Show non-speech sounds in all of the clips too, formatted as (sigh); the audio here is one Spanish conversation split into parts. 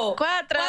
Cinco, Cuatro. cuatro,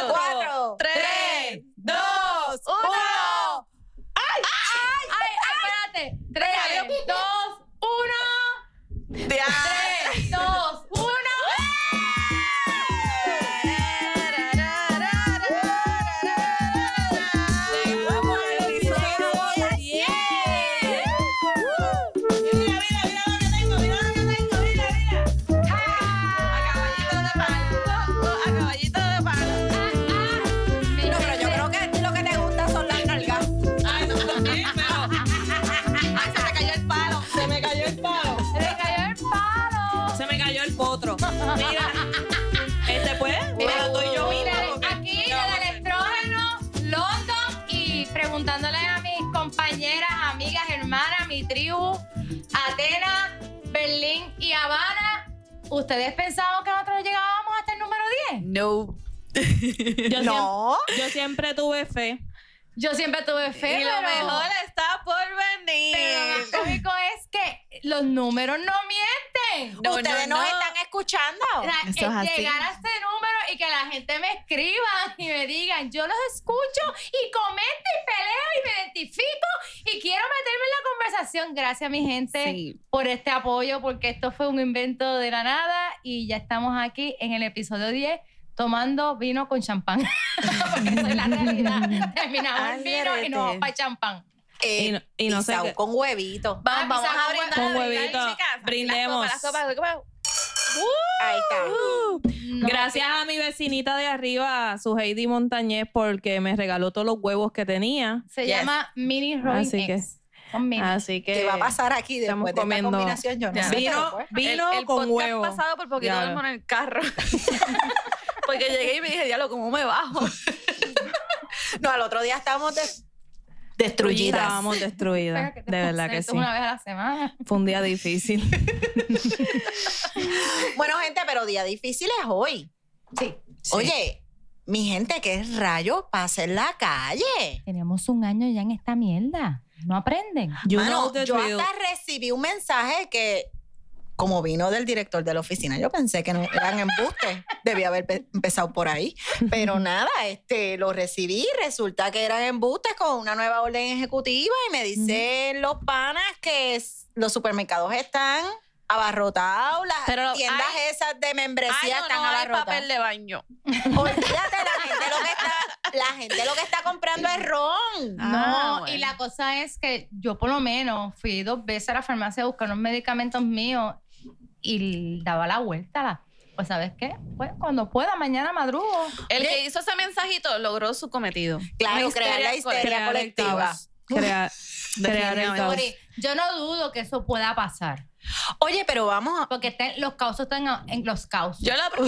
¿Ustedes pensaban que nosotros llegábamos hasta el número 10? No. Yo No. Siempre, yo siempre tuve fe. Yo siempre tuve fe, Y lo pero- mejor está por venir. Pero lo más cómico es que los números no mienten. No, Ustedes no, nos no. están escuchando. O sea, Eso es así. llegar a este número y que la gente me escriba y me digan, yo los escucho y comento y peleo y me identifico y quiero meterme Gracias, mi gente, Sí. por este apoyo, porque esto fue un invento de la nada y ya estamos aquí en el episodio 10 tomando vino con champán. (laughs) porque esa es la realidad. (laughs) Terminamos el vino y nos vamos para champán. Eh, Y no- y no sé con huevito. Ah, Vamos, vamos pisao a brindar. Con huevito. chicas. Brindemos. Ahí está. No, Gracias a mi vecinita de arriba, su Heidi Montañez, porque me regaló todos los huevos que tenía. Se Yes. llama Mini Rolling Así que-. Así que ¿Qué va a pasar aquí estamos después de esta comiendo combinación? Yo no Ya. sé, pero vino, pues. vino el, el con huevo. pasado por poquito duermo en el carro. (laughs) Porque llegué y me dije, diablo, ¿cómo me bajo? (laughs) No, al otro día estábamos des- destruidas. Estábamos destruidas. De verdad que sí. Una vez a la semana. Fue un día difícil. (laughs) Bueno, gente, pero día difícil es hoy. Sí. Oye, mi gente, ¿qué rayo pasa en la calle? Tenemos un año ya en esta mierda. ¿No aprenden? You Mano, know the yo drill. hasta recibí un mensaje que, como vino del director de la oficina, yo pensé que no eran embustes. (laughs) Debía haber pe- empezado por ahí. Pero (laughs) nada, este, lo recibí. Resulta que eran embustes con una nueva orden ejecutiva y me dicen los panas que los supermercados están abarrotados, las Pero tiendas hay- esas de membresía Ay, no, están no abarrotadas. papel de baño. Olvídate, la (laughs) gente lo que está, la gente lo que está comprando es ron. Ah, no, bueno. y la cosa es que yo por lo menos fui dos veces a la farmacia a buscar unos medicamentos míos y daba la vuelta. La, pues, ¿sabes qué? Pues cuando pueda, mañana madrugo. El que hizo ese mensajito logró su cometido. Claro, crear la histeria colectiva. Crear, crear el caos. Yo no dudo que eso pueda pasar. Oye, pero vamos a... Porque estén- los causos están en, los causos. Yo, la- (laughs) yo-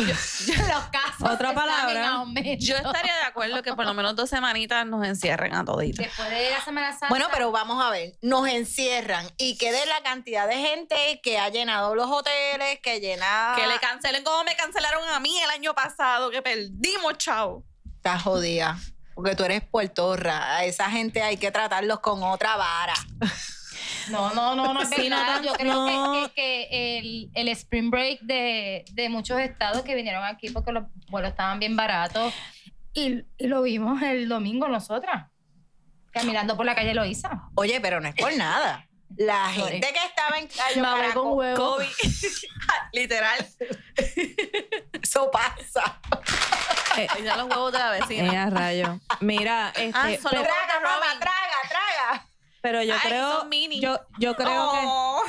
los casos Otra palabra. yo estaría de acuerdo que por lo menos dos semanitas nos encierren a toditos. Después de la Semana Santa. Bueno, pero vamos a ver, nos encierran y quede la cantidad de gente que ha llenado los hoteles, que llena... Que le cancelen como me cancelaron a mí el año pasado, que perdimos, chao. Está jodida. Porque tú eres puertorra. A esa gente hay que tratarlos con otra vara. No, no, no, no es Sí, no verdad. Yo creo no. que, que- que el, el spring break de, de muchos estados que vinieron aquí porque los vuelos estaban bien baratos y, y lo vimos el domingo nosotras, caminando por la calle Loíza. Oye, pero no es por nada. La Sorry. gente que estaba en hablé con huevo. COVID. (laughs) Literal. eso pasa. Eh, Ya los huevos de la vecina. eh, rayo. Mira, este, Ah, solo pero, Traga, traga, traga. Pero yo Ay, creo, mini. yo, yo creo que Oh.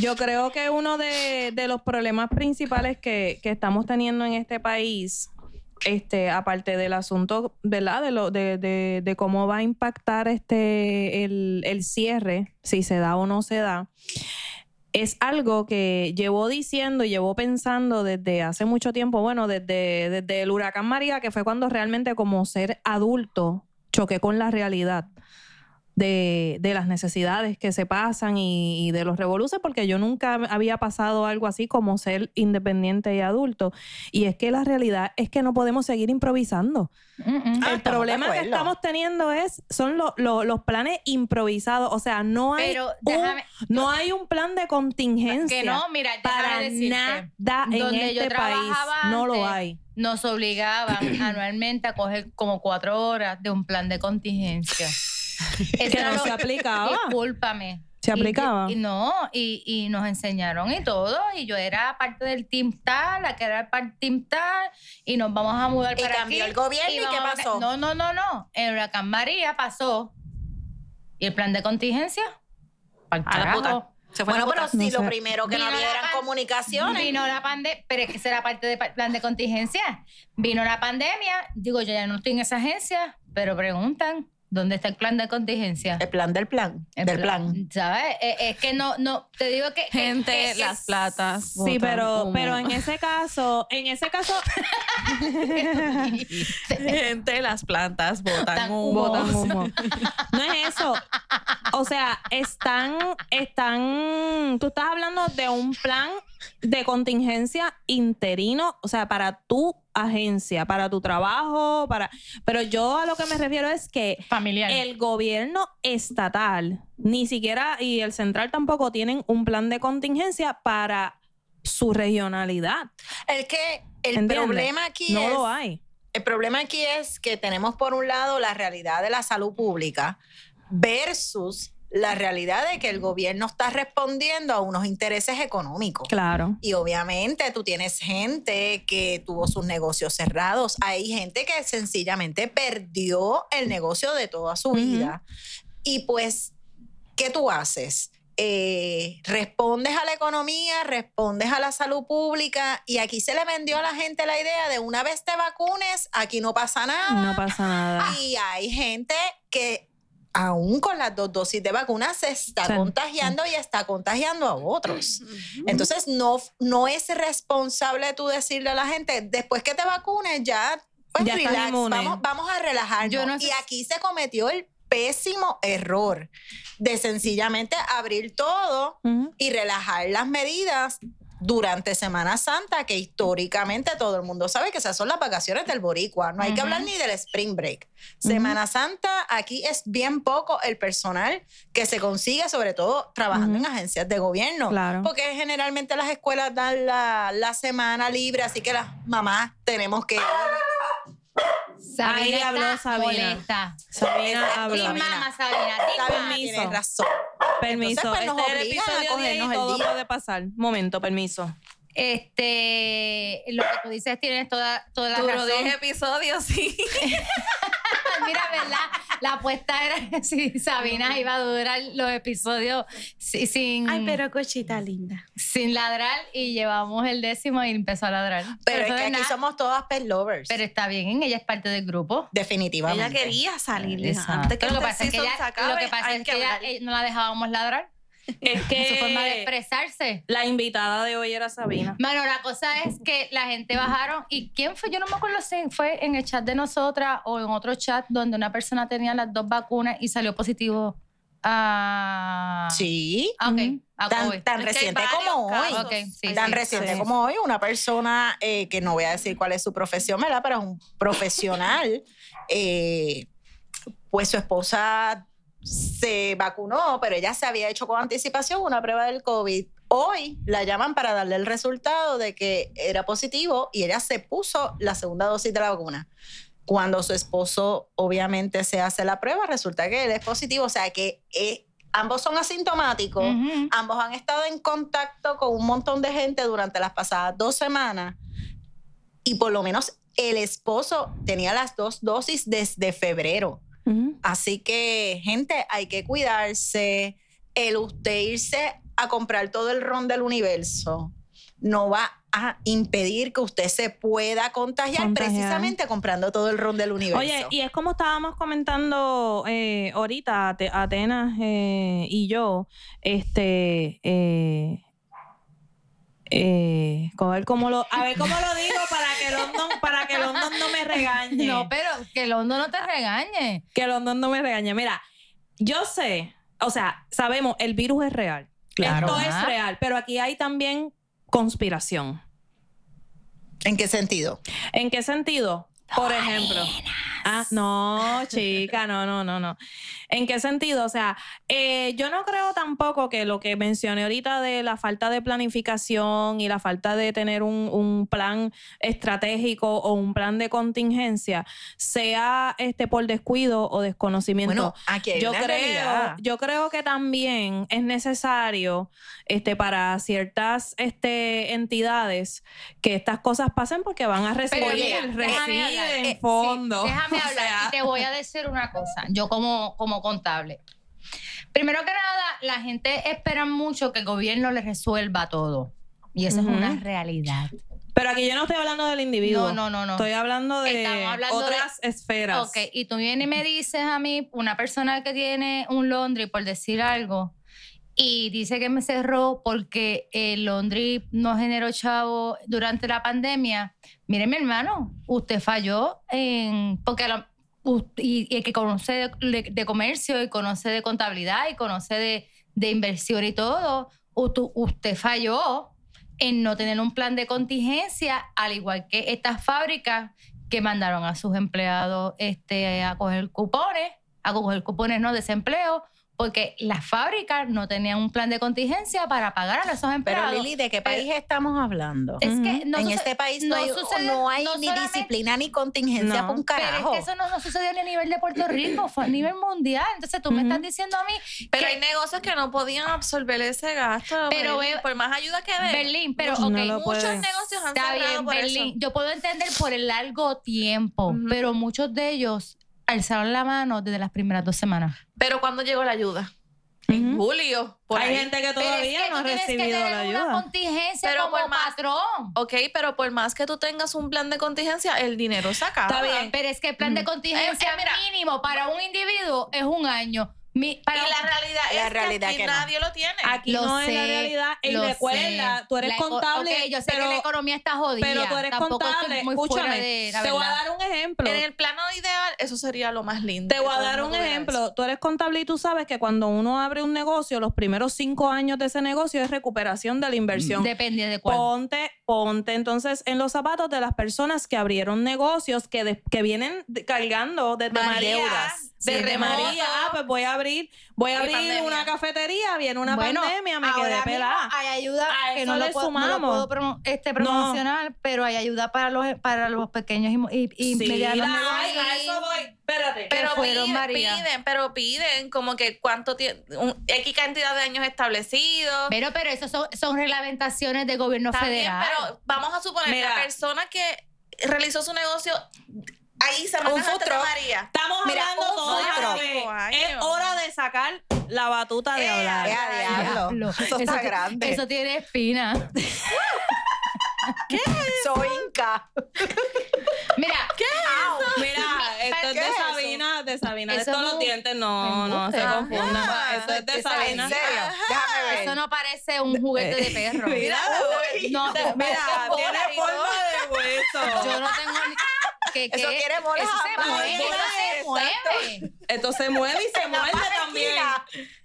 Yo creo que uno de, de los problemas principales que, que estamos teniendo en este país, este, aparte del asunto, ¿verdad? De, lo, de, de, de cómo va a impactar este el, el cierre, si se da o no se da, es algo que llevo diciendo y llevo pensando desde hace mucho tiempo, bueno, desde, desde el huracán María, que fue cuando realmente como ser adulto choqué con la realidad. De, de las necesidades que se pasan y, y de los revoluces, porque yo nunca había pasado algo así como ser independiente y adulto. Y es que la realidad es que no podemos seguir improvisando. Mm, mm. Ah, El problema que estamos teniendo es, son lo- lo- los planes improvisados. O sea, no hay, Pero un, no hay un plan de contingencia. Que no, mira, para decirte. nada en donde yo este país. trabajaba No lo hay. Nos obligaban (clears throat) anualmente a coger como cuatro horas de un plan de contingencia. (laughs) Que no se aplicaba. Discúlpame. ¿Se aplicaba? Y, no, y, y nos enseñaron y todo. Y yo era parte del Team Tal, la que era el par- Team Tal, y nos vamos a mudar Y para cambió aquí. el gobierno, ¿y qué a- pasó? No, no, no, no. El huracán María pasó. ¿Y el plan de contingencia? A la puta. Se fue a la Bueno, pero si No lo sé. primero que no había eran comunicaciones. Vino la pandemia, pero es que será parte del plan de contingencia. Vino la pandemia, digo, yo ya no estoy en esa agencia, pero preguntan, ¿dónde está el plan de contingencia? El plan del plan. El del plan. ¿Sabes? Es, es que no, no, te digo que... Gente, que- las platas. Sí, pero, humo. pero en ese caso, en ese caso, (laughs) Gente, las plantas botan Botan humo. botan humo. (laughs) No es eso. O sea, están, están, tú estás hablando de un plan de contingencia interino, o sea, para tu agencia, para tu trabajo, para, pero yo a lo que me refiero es que Familiar. el gobierno estatal, ni siquiera, y el central tampoco tienen un plan de contingencia para su regionalidad. El que el ¿Entiendes? problema aquí No es. lo hay. El problema aquí es que tenemos por un lado la realidad de la salud pública versus la realidad de que el gobierno está respondiendo a unos intereses económicos. Claro. Y obviamente tú tienes gente que tuvo sus negocios cerrados. Hay gente que sencillamente perdió el negocio de toda su vida. Y pues, ¿qué tú haces? Eh, respondes a la economía, respondes a la salud pública y aquí se le vendió a la gente la idea de una vez te vacunes, aquí no pasa nada. No pasa nada. Y hay gente que aún con las dos dosis de vacuna se está Sí. contagiando y está contagiando a otros. Entonces, no, no es responsable tú decirle a la gente, después que te vacunes, ya, pues Ya relax, vamos, vamos a relajarnos. Yo no sé y aquí se cometió el pésimo error de sencillamente abrir todo y relajar las medidas durante Semana Santa, que históricamente todo el mundo sabe que esas son las vacaciones del boricua. No hay que hablar ni del spring break. Semana Santa, aquí es bien poco el personal que se consigue, sobre todo trabajando en agencias de gobierno. Claro. Porque generalmente las escuelas dan la, la semana libre, así que las mamás tenemos que... Sabina está habló Sabina. molesta. Sabina (laughs) habló. Y mamá Sabina, permiso. tienes razón. Permiso. Entonces, pues, nos este es el obligan a episodio de ahí, cogernos el todo día. puede pasar. Momento, permiso. Este, lo que tú dices tienes toda, toda la Duró razón. 10 episodios, sí. (laughs) (laughs) Mira, ¿verdad? La apuesta era (laughs) si Sabina iba a durar los episodios si- sin, Ay, pero cochita linda. sin ladrar y llevamos el décimo y empezó a ladrar. Pero, es que aquí nada. somos todas pet lovers. Pero está bien, ella es parte del grupo. definitivamente. Ella quería salir antes que lo que pasa es que ella, lo que pasa es que ella, eh, no la dejábamos ladrar. Es (laughs) que Su forma de expresarse. la invitada de hoy era Sabina. Bueno, la cosa es que la gente bajaron y quién fue, yo no me acuerdo si fue en el chat de nosotras o en otro chat donde una persona tenía las dos vacunas y salió positivo a... Sí. Ah, ok. Ujú. a Tan, tan reciente como hoy. sí, tan sí, reciente sí. como hoy, una persona eh, que no voy a decir cuál es su profesión, ¿verdad? Pero es un profesional. (laughs) eh, pues su esposa se vacunó, pero ella se había hecho con anticipación una prueba del COVID. Hoy la llaman para darle el resultado de que era positivo y ella se puso la segunda dosis de la vacuna. Cuando su esposo obviamente se hace la prueba, resulta que él es positivo, o sea que eh, ambos son asintomáticos. Ambos han estado en contacto con un montón de gente durante las pasadas dos semanas y por lo menos el esposo tenía las dos dosis desde febrero. Así que, gente, hay que cuidarse. El usted irse a comprar todo el ron del universo no va a impedir que usted se pueda contagiar, Contagiar. precisamente comprando todo el ron del universo. Oye, y es como estábamos comentando eh, ahorita, Ate- Atenas eh, y yo, este, eh, eh, a ver cómo lo, a ver cómo lo digo para que London, para que London no me regañe. No, pero que el hondo no te regañe. que London no me regañe. Mira, yo sé, o sea, sabemos, el virus es real. Claro. Esto Ajá. es real, pero aquí hay también conspiración. ¿En qué sentido? ¿En qué sentido? Por ejemplo. Ah, no, chica, no, no, no, no. ¿En qué sentido? O sea, eh, yo no creo tampoco que lo que mencioné ahorita de la falta de planificación y la falta de tener un, un plan estratégico o un plan de contingencia sea este por descuido o desconocimiento Bueno, aquí hay yo una creo, realidad. yo creo que también es necesario este, para ciertas este, entidades que estas cosas pasen porque van a recibir, mira, déjame hablar. Eh, fondos. sí, déjame O hablar sea, y te voy a decir una cosa. Yo como, como contable. Primero que nada, la gente espera mucho que el gobierno les resuelva todo. Y eso es una realidad. Pero aquí yo no estoy hablando del individuo. No, no, no, no. Estoy hablando de hablando de- otras esferas. Ok, y tú vienes y me dices a mí, una persona que tiene un laundry, por decir algo, y dice que me cerró porque el laundry no generó chavo durante la pandemia. Mire, mi hermano, usted falló en. Porque a lo- y, el que conoce de, comercio y conoce de contabilidad y conoce de, de inversión y todo, usted falló en no tener un plan de contingencia, al igual que estas fábricas que mandaron a sus empleados este, a coger cupones, a coger cupones no desempleo, porque las fábricas no tenían un plan de contingencia para pagar a esos Pero empleados. Lili, ¿de qué país estamos hablando? es que no en este país no, no hay, sucedió- no hay no ni disciplina ni contingencia No. para un Pero carajo. es que eso no, no sucedió ni a nivel de Puerto Rico, fue a nivel mundial. Entonces tú me estás diciendo a mí Pero que- hay negocios que no podían absorber ese gasto. Pero Berlín, por más ayuda que den. Berlín, pero No ok, lo Muchos pueden. negocios han Está cerrado bien, por Berlín. eso. Yo puedo entender por el largo tiempo, pero muchos de ellos alzaron la mano desde las primeras dos semanas. Pero cuando llegó la ayuda? En julio. Por Hay ahí. gente que es todavía que no ha que recibido tener la una ayuda. contingencia Pero como por más- patrón. Ok, pero por más que tú tengas un plan de contingencia, el dinero se acaba. Está bien. Pero es que el plan de contingencia Eh, eh, mira. mínimo para un individuo es un año. Mi- para Y la realidad La es realidad que aquí que no. nadie lo tiene. Aquí Lo no es la realidad. Y recuerda, sé. tú eres La contable. ok, yo sé pero, que la economía está jodida. pero tú eres Tampoco contable. muy Escúchame. de la te voy a dar un ejemplo. En el plano ideal, eso sería lo más lindo. Te voy a dar un ejemplo. Tú eres contable y tú sabes que cuando uno abre un negocio, los primeros cinco años de ese negocio es recuperación de la inversión. Depende de cuál. Ponte, ponte entonces en los zapatos de las personas que abrieron negocios que, de- que vienen cargando desde María. deudas. Desde Sí, de María, ah, pues voy a abrir, voy a abrir pandemia. una cafetería, viene una Bueno, pandemia, me quedé mismo pelada. Hay ayuda A que no le lo, puedo, no lo sumamos. puedo promo- este, promocionar, pero hay ayuda para los para los pequeños y, y, y Sí, medianos ay, a eso voy. Espérate. Pero piden, María. piden, pero piden como que cuánto tiene, X cantidad de años establecidos. Pero, pero eso son, son reglamentaciones del gobierno bien, federal. pero vamos a suponer Mira. la persona que realizó su negocio ahí se de truck. María. Estamos Mira, hablando un años. Es hora de sacar la batuta de Eh, hablar. Eh, diablo. Diablo. Eso está grande. Eso tiene espina. (laughs) Soy Inca. Mira, Mira, esto es ¿Qué de es eso? Sabina, de Sabina, de Eso todos es los un dientes, no, no se confundan. Ah, Eso es de Sabina. ¿En serio? Déjame ver. eso no parece un juguete de perro. (laughs) Mira, No, mira, no, tiene no, forma de hueso. Yo no tengo ni. ¿Qué, Eso quiere bolas Eso se mueve, eso se mueve. Esto se mueve y se muerde también.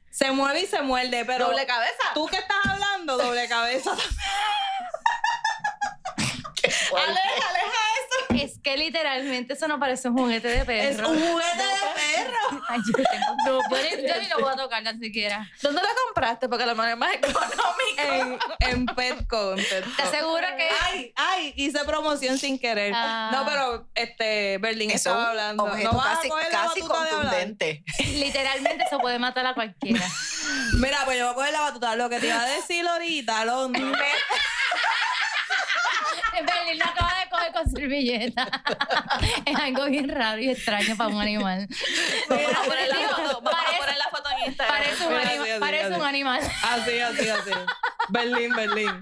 Se mueve y se muerde, pero Doble cabeza. tú que estás hablando, doble cabeza. (laughs) Aleja, aleja. Es que literalmente eso no parece un juguete de perro. Es un juguete de perro. Ay, yo, tengo- no, yo ni, yo ni lo voy a tocar tan siquiera. ¿Dónde lo compraste? Porque a lo mejor es más económico. En, en Petco, en Petco. ¿Estás segura que.? Ay, ay, hice promoción sin querer. Ah. No, pero este Berlín Eso es estaba hablando. objeto no vas casi, la casi contundente. Literalmente eso puede matar a cualquiera. (laughs) Mira, pues yo voy a coger la batuta. Lo que te iba a decir ahorita, Londres. (laughs) Berlín lo acaba de coger con servilleta. (laughs) es algo bien raro y extraño para un animal. Vamos a poner la foto, vamos a poner la foto en Instagram. Parece un, Mira, así, así, parece así. un animal. Así, así, así. Berlín, Berlín.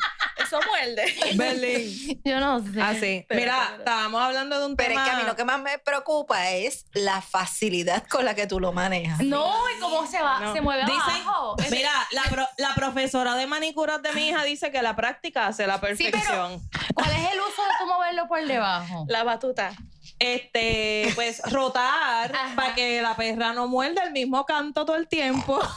Eso muerde. (laughs) Berlín. Yo no sé. Así. Espera, Mira, estábamos hablando de un Pero es tema. que a mí lo que más me preocupa es la facilidad con la que tú lo manejas. No, y cómo se va, No. se mueve Dicen- abajo. Es- Mira, la, pro- la profesora de manicuras de mi hija dice que la práctica hace la pero- perfección. ¿Cuál es el uso de tú moverlo por debajo? La batuta. este, pues rotar para que la perra no muerda el mismo canto todo el tiempo. (laughs)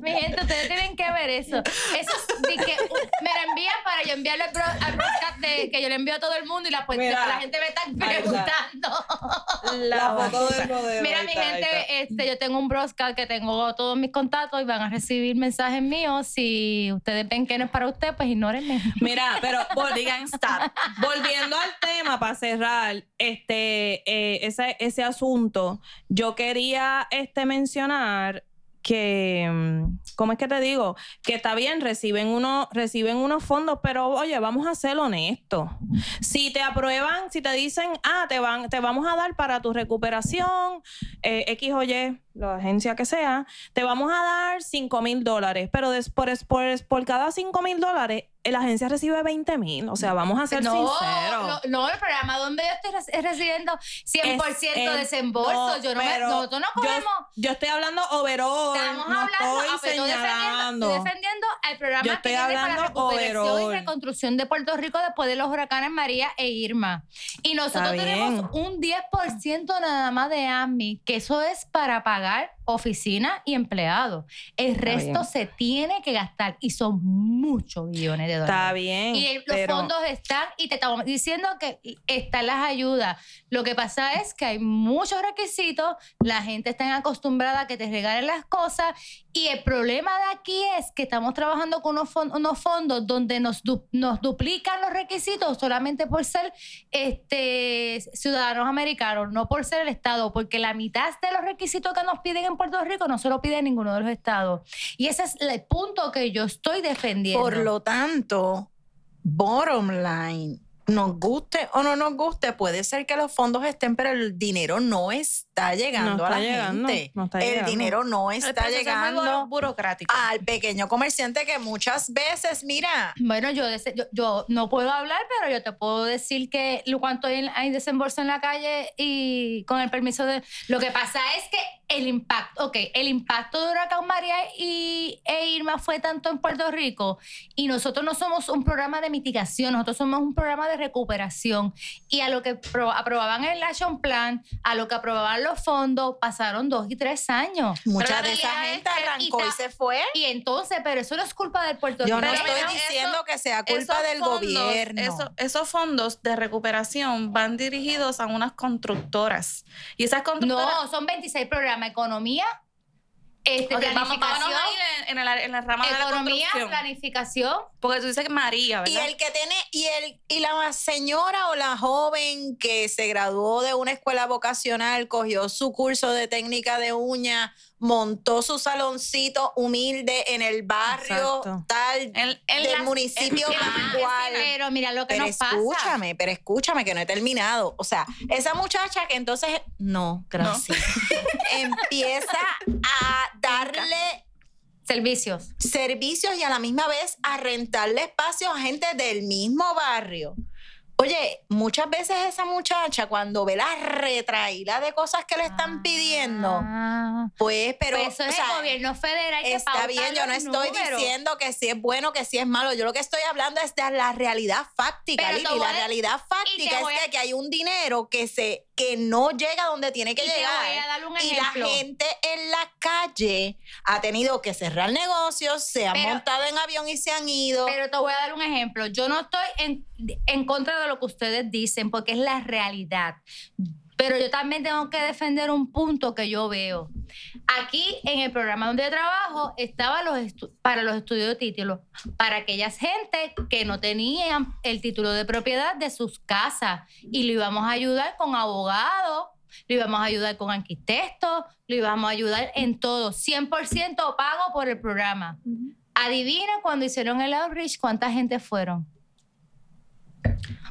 Mi gente, ustedes tienen que ver eso. Eso es de que uh, me la envían para yo enviarle al, bro- al broadcast de que yo le envío a todo el mundo y la, pues, Mira. la gente me está preguntando. La foto del modelo. Mira, mi está, ahí está. gente, este, yo tengo un broadcast que tengo todos mis contactos y van a recibir mensajes míos. Si ustedes ven que no es para usted, pues ignórenme. Mira, pero Digan stop. volviendo al tema para cerrar este eh, ese, ese asunto, yo quería este mencionar que mm, ¿cómo es que te digo? Que está bien, reciben uno, reciben unos fondos, pero oye, vamos a ser honestos. Si te aprueban, si te dicen, ah, te van, te vamos a dar para tu recuperación, eh, X o Y, la agencia que sea, te vamos a dar 5 mil dólares, pero des- por, por, por cada 5 mil dólares, la agencia recibe 20 mil. O sea, vamos a ser no, sinceros. no, no, el programa donde yo estoy reci- recibiendo 100% Es desembolso. no, yo no me, nosotros no yo- cogemos. Yo estoy hablando overall, Estamos no hablando, estoy ah, señalando. estoy defendiendo el programa Yo que estoy para la hablando recuperación y reconstrucción de Puerto Rico después de los huracanes María e Irma. Y nosotros tenemos un 10% nada más de AMI, que eso es para pagar oficina y empleados. El resto se tiene que gastar y son muchos billones de dólares. Está bien. Y los pero- fondos están, y te estamos diciendo que están las ayudas. Lo que pasa es que hay muchos requisitos, la gente está acostumbrada a que te regalen las cosas, y el problema de aquí es que estamos trabajando con unos, fon- unos fondos donde nos, du- nos duplican los requisitos solamente por ser este, ciudadanos americanos, no por ser el Estado, porque la mitad de los requisitos que nos piden en Puerto Rico no se lo pide ninguno de los estados. Y ese es el punto que yo estoy defendiendo. Por lo tanto, bottom line, nos guste o no nos guste, puede ser que los fondos estén, pero el dinero no está llegando No a está la llegando, gente. no está el llegando. dinero no El está muy llegando buro- burocrático. al pequeño comerciante que muchas veces, mira, Bueno, yo, yo, yo no puedo hablar, pero yo te puedo decir que lo cuanto hay, hay desembolso en la calle y con el permiso de... Lo que pasa es que el impacto, ok, el impacto de Huracán María y, e Irma fue tanto en Puerto Rico y nosotros no somos un programa de mitigación, nosotros somos un programa de recuperación. Y a lo que pro- aprobaban el Action Plan, a lo que aprobaban los fondos, pasaron dos y tres años. mucha la de esa es gente arrancó y se fue. Y entonces, pero eso no es culpa del Puerto Yo no Rico. Pero estoy mira, diciendo eso- que sea culpa del fondos- gobierno. eso- esos fondos de recuperación van dirigidos a unas constructoras. Y esas constructoras. No, son 26 programas. Economía, este, Ok, vamos, planificación, vámonos ahí en, en la, en la rama de la planificación. Porque tú dices que María, Y ¿verdad? el que tiene, y el, y la señora o la joven que se graduó de una escuela vocacional, cogió su curso de técnica de uña, montó su saloncito humilde en el barrio Exacto. tal En- en del las- municipio en- cual. Pero mira lo que Pero nos pasa. escúchame, pero escúchame que no he terminado. O sea, esa muchacha que entonces, no, gracias, (laughs) empieza a darle Servicios. servicios y a la misma vez a rentarle espacios a gente del mismo barrio. Oye, muchas veces esa muchacha cuando ve la retraída de cosas que le están pidiendo, Ah. pues, pero Pues eso o es sea, el gobierno federal que Está bien, yo no estoy números. diciendo que si es bueno, que si es malo. Yo lo que estoy hablando es de la realidad fáctica, Lili. La realidad fáctica es a- que, que hay un dinero que se que no llega donde tiene que Y llegar. voy a dar un y la gente en la calle ha tenido que cerrar negocios, se han Pero- montado en avión y se han ido. Pero te voy a dar un ejemplo. Yo no estoy en, en contra de lo que ustedes dicen, porque es la realidad. Pero yo también tengo que defender un punto que yo veo. Aquí en el programa donde trabajo estaba los para los estudios de título, para aquellas gente que no tenían el título de propiedad de sus casas y lo íbamos a ayudar con abogados, lo íbamos a ayudar con arquitectos, lo íbamos a ayudar en todo, 100% pago por el programa. Adivina cuando hicieron el outreach cuánta gente fueron.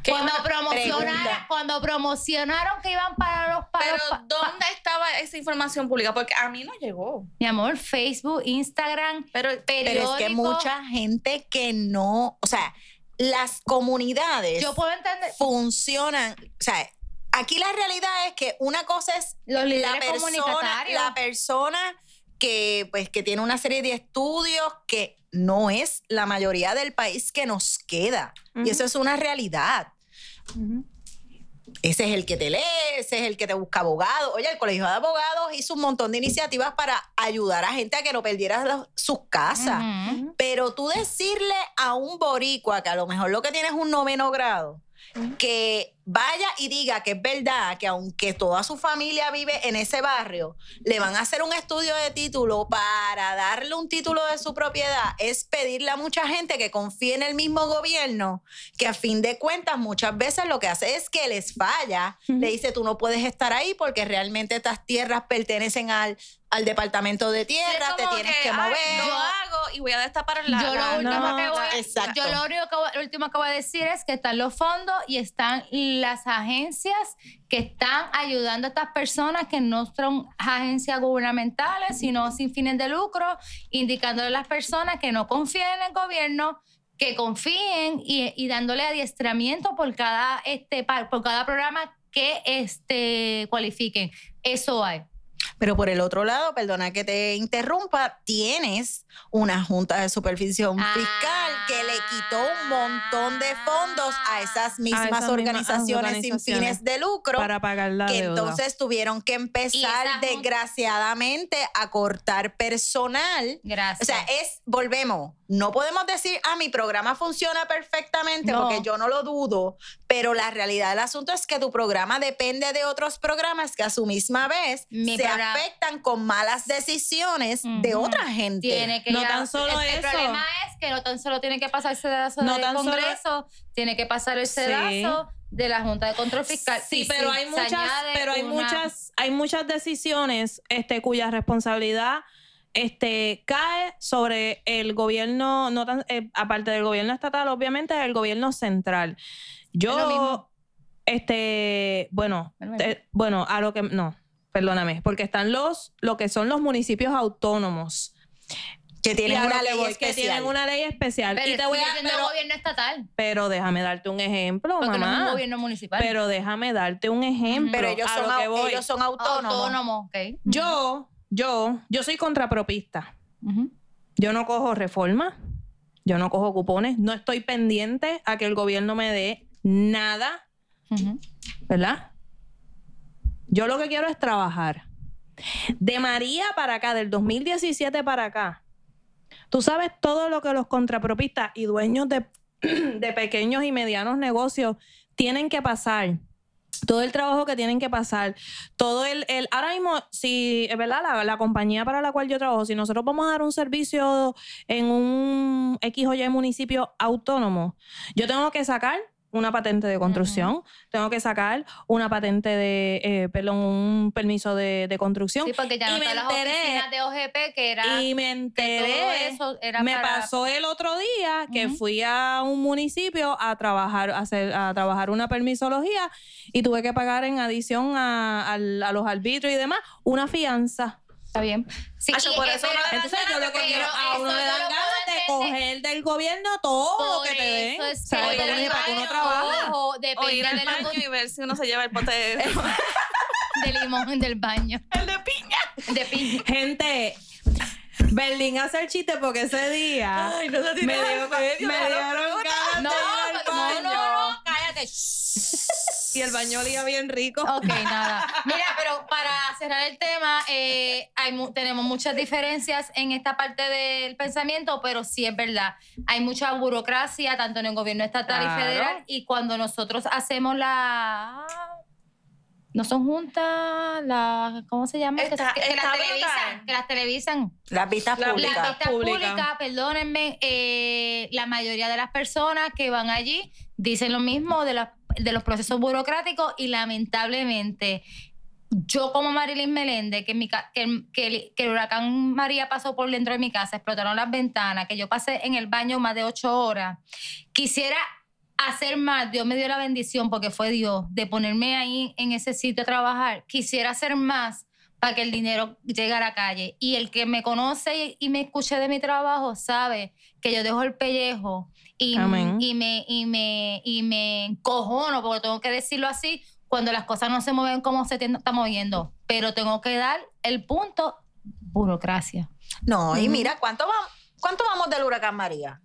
¿Qué Cuando promocionaron, cuando promocionaron que iban para los para Pero los pa- pa- ¿dónde estaba esa información pública? Porque a mí no llegó. mi amor, Facebook, Instagram, Pero periódico. Pero es que mucha gente que no, o sea, las comunidades yo puedo entender funcionan, o sea, aquí la realidad es que una cosa es los la líderes persona, la persona que, pues, que tiene una serie de estudios que no es la mayoría del país que nos queda. Y eso es una realidad. Ese es el que te lee, ese es el que te busca abogados. Oye, el Colegio de Abogados hizo un montón de iniciativas para ayudar a gente a que no perdiera los- sus casas. Pero tú decirle a un boricua que a lo mejor lo que tiene es un noveno grado, que vaya y diga que es verdad que aunque toda su familia vive en ese barrio, le van a hacer un estudio de título para darle un título de su propiedad, es pedirle a mucha gente que confíe en el mismo gobierno, que a fin de cuentas muchas veces lo que hace es que les falla, le dice tú no puedes estar ahí porque realmente estas tierras pertenecen al, al departamento de Sí, tierra, te tienes que, mover. Lo hago y voy a destapar la. yo la- lo último no, que voy a, exacto. yo lo único que lo último que voy a decir es que están los fondos y están las agencias que están ayudando a estas personas que no son agencias gubernamentales, sino sin fines de lucro, indicándole a las personas que no confíen en el gobierno, que confíen y, y dándole adiestramiento por cada este por cada programa que este cualifiquen. Eso hay. Pero por el otro lado, perdona que te interrumpa, tienes una junta de supervisión Ah. fiscal que le quitó un montón de fondos a esas mismas mismas organizaciones, sin fines de lucro. para pagar la que deuda. entonces tuvieron que empezar desgraciadamente a cortar personal. Gracias. O sea, es, volvemos, no podemos decir, ah, mi programa funciona perfectamente, No. porque yo no lo dudo, pero la realidad del asunto es que tu programa depende de otros programas que a su misma vez se afectan con malas decisiones de otra gente. tiene que No ir a- tan solo el, el eso. problema es que no tan solo tiene que pasar el sedazo No del tan solo- Congreso, tiene que pasar el sedazo de la Junta de Control Fiscal. Sí, Y pero si hay muchas, pero hay una- muchas, hay muchas decisiones este, cuya responsabilidad este, cae sobre el gobierno, no tan, eh, aparte del gobierno estatal, obviamente, el gobierno central. Es. Yo, este, bueno, Es lo te- bueno, a lo que, no, perdóname, porque están los, lo que son los municipios autónomos. que tienen una ley voy, que especial. tienen una ley especial. Pero y te voy a, pero, gobierno estatal, pero déjame darte un ejemplo, porque no es un mamá. gobierno municipal. Pero déjame darte un ejemplo. Pero ellos a son, lo que voy. ellos son autónomos. autónomo, ok. Yo, yo, yo soy contrapropista. Ujú. Yo no cojo reforma, yo no cojo cupones, no estoy pendiente a que el gobierno me dé nada, Ujú. ¿verdad? Yo lo que quiero es trabajar. De María para acá, del 2017 para acá, tú sabes todo lo que los contrapropistas y dueños de, (clears throat) de pequeños y medianos negocios tienen que pasar. Todo el trabajo que tienen que pasar, todo el, el ahora mismo, si, es verdad, la, la compañía para la cual yo trabajo, si nosotros vamos a dar un servicio en un X o municipio autónomo, yo tengo que sacar una patente de construcción, tengo que sacar una patente de, eh, perdón, un permiso de, de construcción. Sí, porque ya no Y me las enteré- de OGP que era y me enteré, eso era me para- pasó el otro día que fui a un municipio a trabajar, a, hacer, a trabajar una permisología y tuve que pagar en adición a, a los arbitrios y demás una fianza. Está bien. Sí, y- por eso no le dan Entonces yo lo que quiero, a uno le dan ganas de coger del gobierno todo lo que te den. eso es O sea, que ¿para qué uno trabaja? ojo, O ir al baño y ver si uno se lleva el pote de, (laughs) de limón del baño. el de piña. De piña. Gente, Berlín hace el chiste porque ese día Ay, no se me, dio- me dieron ganas No, de ir al no, baño. no, no, cállate. Y el baño olía bien rico. Ok, (laughs) nada. Mira, pero para cerrar el tema, eh, hay mu- tenemos muchas diferencias en esta parte del pensamiento, pero sí es verdad. Hay mucha burocracia, tanto en el gobierno estatal Claro. y federal, y cuando nosotros hacemos la... No son juntas, la, ¿cómo se llama? Está- que, que está las televisan, que las televisan. Las vistas La- Las públicas. vistas pública. públicas, perdónenme, eh, la mayoría de las personas que van allí dicen lo mismo de, la- de los procesos burocráticos y lamentablemente yo como Marilyn Meléndez, que, mi que, que que el huracán María pasó por dentro de mi casa, explotaron las ventanas, que yo pasé en el baño más de ocho horas, quisiera hacer más, Dios me dio la bendición porque fue Dios de ponerme ahí en ese sitio a trabajar, quisiera hacer más para que el dinero llegue a la calle. Y el que me conoce y, y me escuche de mi trabajo sabe que yo dejo el pellejo y, Amén. y, me, y, me, y me encojono, porque tengo que decirlo así, cuando las cosas no se mueven como se tiende- está moviendo. Pero tengo que dar el punto burocracia. No, y mira, ¿cuánto, va- ¿cuánto vamos del huracán María?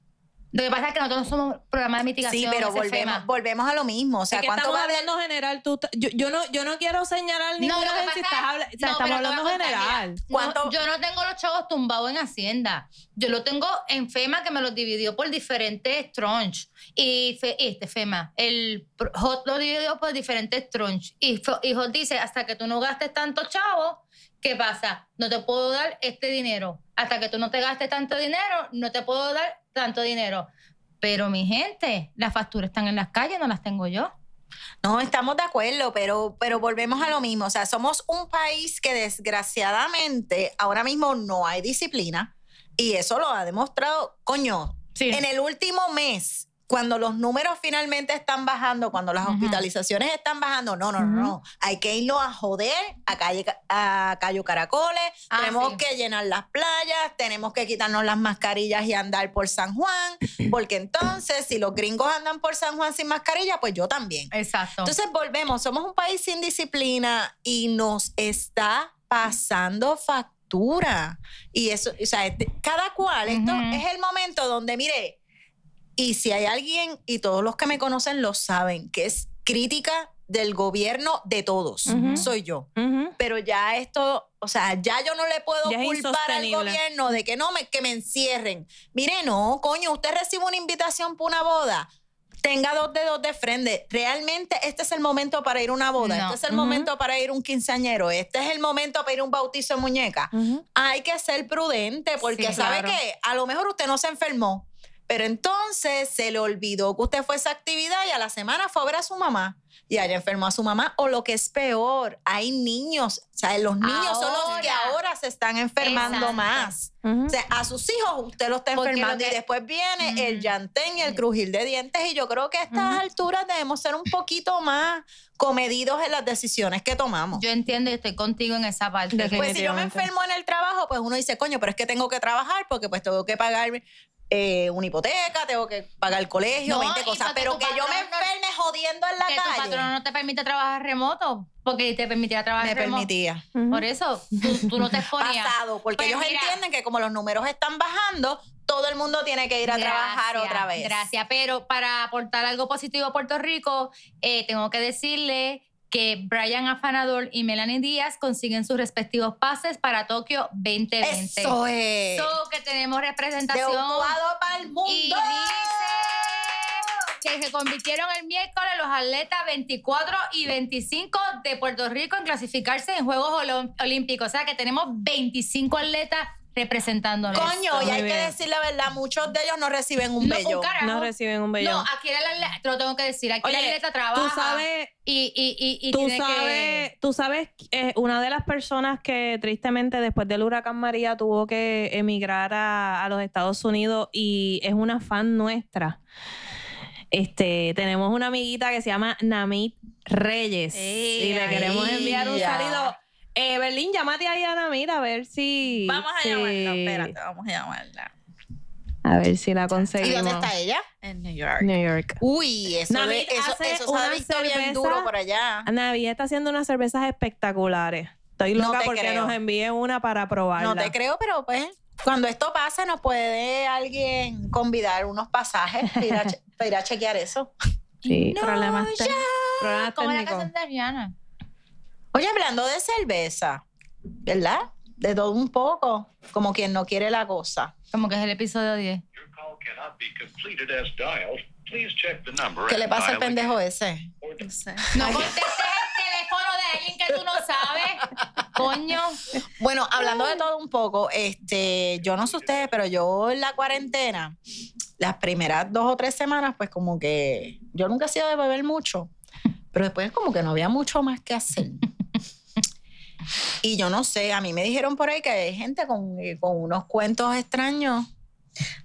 Lo que pasa es que nosotros no somos programa de mitigación. Sí, pero volvemos, volvemos a lo mismo. O sea, Es que ¿cuánto estamos va de hablando general. Tú, yo, yo no, yo no quiero señalar No, ninguna que agencia. pasa- Estás habla- o sea, no, estamos hablando general. mira, ¿Cuánto- no, yo no tengo los chavos tumbados en Hacienda. Yo lo tengo en FEMA que me los dividió por diferentes tranches. Y, fe- y este FEMA, el HOT lo dividió por diferentes tranches. Y, y HOT dice, hasta que tú no gastes tanto chavo, ¿qué pasa? No te puedo dar este dinero. Hasta que tú no te gastes tanto dinero, no te puedo dar tanto dinero. Pero mi gente, las facturas están en las calles, no las tengo yo. No, estamos de acuerdo, pero, pero volvemos a lo mismo. O sea, somos un país que desgraciadamente ahora mismo no hay disciplina y eso lo ha demostrado, coño, Sí. en el último mes. Cuando los números finalmente están bajando, cuando las hospitalizaciones están bajando, no, no, no, no. Hay que irnos a joder a calle a Cayo Caracoles, Ah, tenemos sí. que llenar las playas, tenemos que quitarnos las mascarillas y andar por San Juan, (clears throat) porque entonces si los gringos andan por San Juan sin mascarilla, pues yo también. Exacto. Entonces volvemos, somos un país sin disciplina y nos está pasando factura. Y eso, o sea, cada cual, esto es el momento donde, mire, y si hay alguien, y todos los que me conocen lo saben, que es crítica del gobierno de todos, soy yo. Pero ya esto, o sea, ya yo no le puedo Ya culpar al gobierno de que no me, que me encierren. Mire, no, coño, usted recibe una invitación para una boda. Tenga dos dedos de frente. Realmente este es el momento para ir a una boda. No. Este es el momento para ir a un quinceañero. Este es el momento para ir a un bautizo de muñeca. Hay que ser prudente porque Sí, sabe claro. que a lo mejor usted no se enfermó, pero entonces se le olvidó que usted fue a esa actividad y a la semana fue a ver a su mamá y allá enfermó a su mamá. O lo que es peor, hay niños, o sea, los niños son los que Ahora. ahora se están enfermando Exacto. más. O sea, a sus hijos usted lo está Porque enfermando lo que- y después viene el llantén y el crujir de dientes y yo creo que a estas alturas debemos ser un poquito más comedidos en las decisiones que tomamos. Yo entiendo y estoy contigo en esa parte. Pues si yo me enfermo en el trabajo, pues uno dice, coño, pero es que tengo que trabajar porque pues tengo que pagar eh, una hipoteca, tengo que pagar el colegio, No, 20 y cosas. Pero tu que yo me enferme jodiendo en la que tu calle, patrón no te permite trabajar remoto, porque te permitía trabajar me remoto. permitía. Por eso, tú, tú no te exponías. Pasado, porque Pues ellos mira. entienden que como los números están bajando, todo el mundo tiene que ir a trabajar otra vez. Gracias, pero para aportar algo positivo a Puerto Rico, eh, tengo que decirle que Brian Afanador y Melanie Díaz consiguen sus respectivos pases para Tokio 2020. Eso es. So que tenemos de representación Utuado para el mundo. y dice que se convirtieron el miércoles los atletas 24 y 25 de Puerto Rico en clasificarse en Juegos Olímpicos. O sea que tenemos 25 atletas representándonos. Coño, y hay que decir la verdad, muchos de ellos no reciben un No, bello. un carajo. No reciben un bellón. No, aquí el atleta, te lo tengo que decir, aquí Oye, atleta trabaja tú sabes, y, y, y, y tú tiene sabes, que... tú sabes, eh, una de las personas que tristemente después del huracán María tuvo que emigrar a, a los Estados Unidos y es una fan nuestra. Este, tenemos una amiguita que se llama Namit Reyes y le queremos enviar un saludo. Eh, Berlín, llámate ahí a Namit a ver si. Vamos a si- llamarla, espérate, vamos a llamarla. A ver si la ¿Y conseguimos. dónde está ella? En New York. New York. Uy, eso, de- Namit eso, hace eso se ha una visto bien cerveza- duro por allá. Navi está haciendo unas cervezas espectaculares. Estoy loca porque creo. nos envíe una para probarla. No te creo, pero pues cuando esto pase nos puede alguien convidar unos pasajes para ir a, (laughs) che- para ir a chequear eso. Sí, No, problemas, ya. problemas Como la técnicos. canción de Rihanna. Oye, hablando de cerveza, ¿verdad? De todo un poco, como quien no quiere la cosa. Como que es el episodio 10. Your call cannot be completed as dialed. Please check the number. ¿Qué le pasa al pendejo ese? No sé. (laughs) No contestes el teléfono de alguien que tú no sabes. Coño. Bueno, hablando de todo un poco, este, yo no sé ustedes, pero yo en la cuarentena, las primeras dos o tres semanas, pues como que yo nunca he sido de beber mucho, pero después como que no había mucho más que hacer. Y yo no sé, a mí me dijeron por ahí que hay gente con, eh, con unos cuentos extraños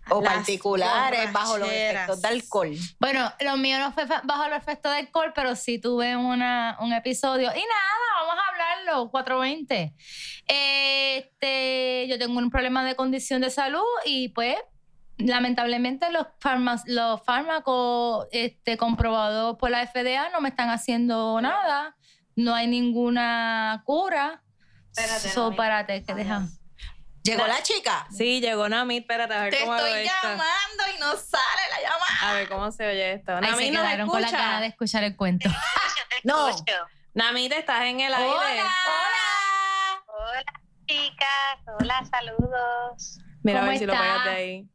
o Las particulares bajo los efectos de alcohol. Bueno, lo mío no fue bajo el efecto de alcohol, pero sí tuve una, un episodio. Y nada, vamos a hablarlo, 420. Este, yo tengo un problema de condición de salud y pues lamentablemente los, los fármacos este, comprobados por la FDA no me están haciendo nada. No hay ninguna cura. Espérate, So, mami. párate, que deja. ¿Llegó la chica? Sí, llegó Namit, espérate, a ver Te cómo estoy esto. llamando y no sale la llamada. A ver cómo se oye esto. Ahí se Namit nos quedaron con la escucha. gana de escuchar el cuento. (laughs) No. Namit, estás en el aire. Hola. Hola, chicas. Hola, saludos. Mira a ¿Cómo ver si lo está? pegas de ahí.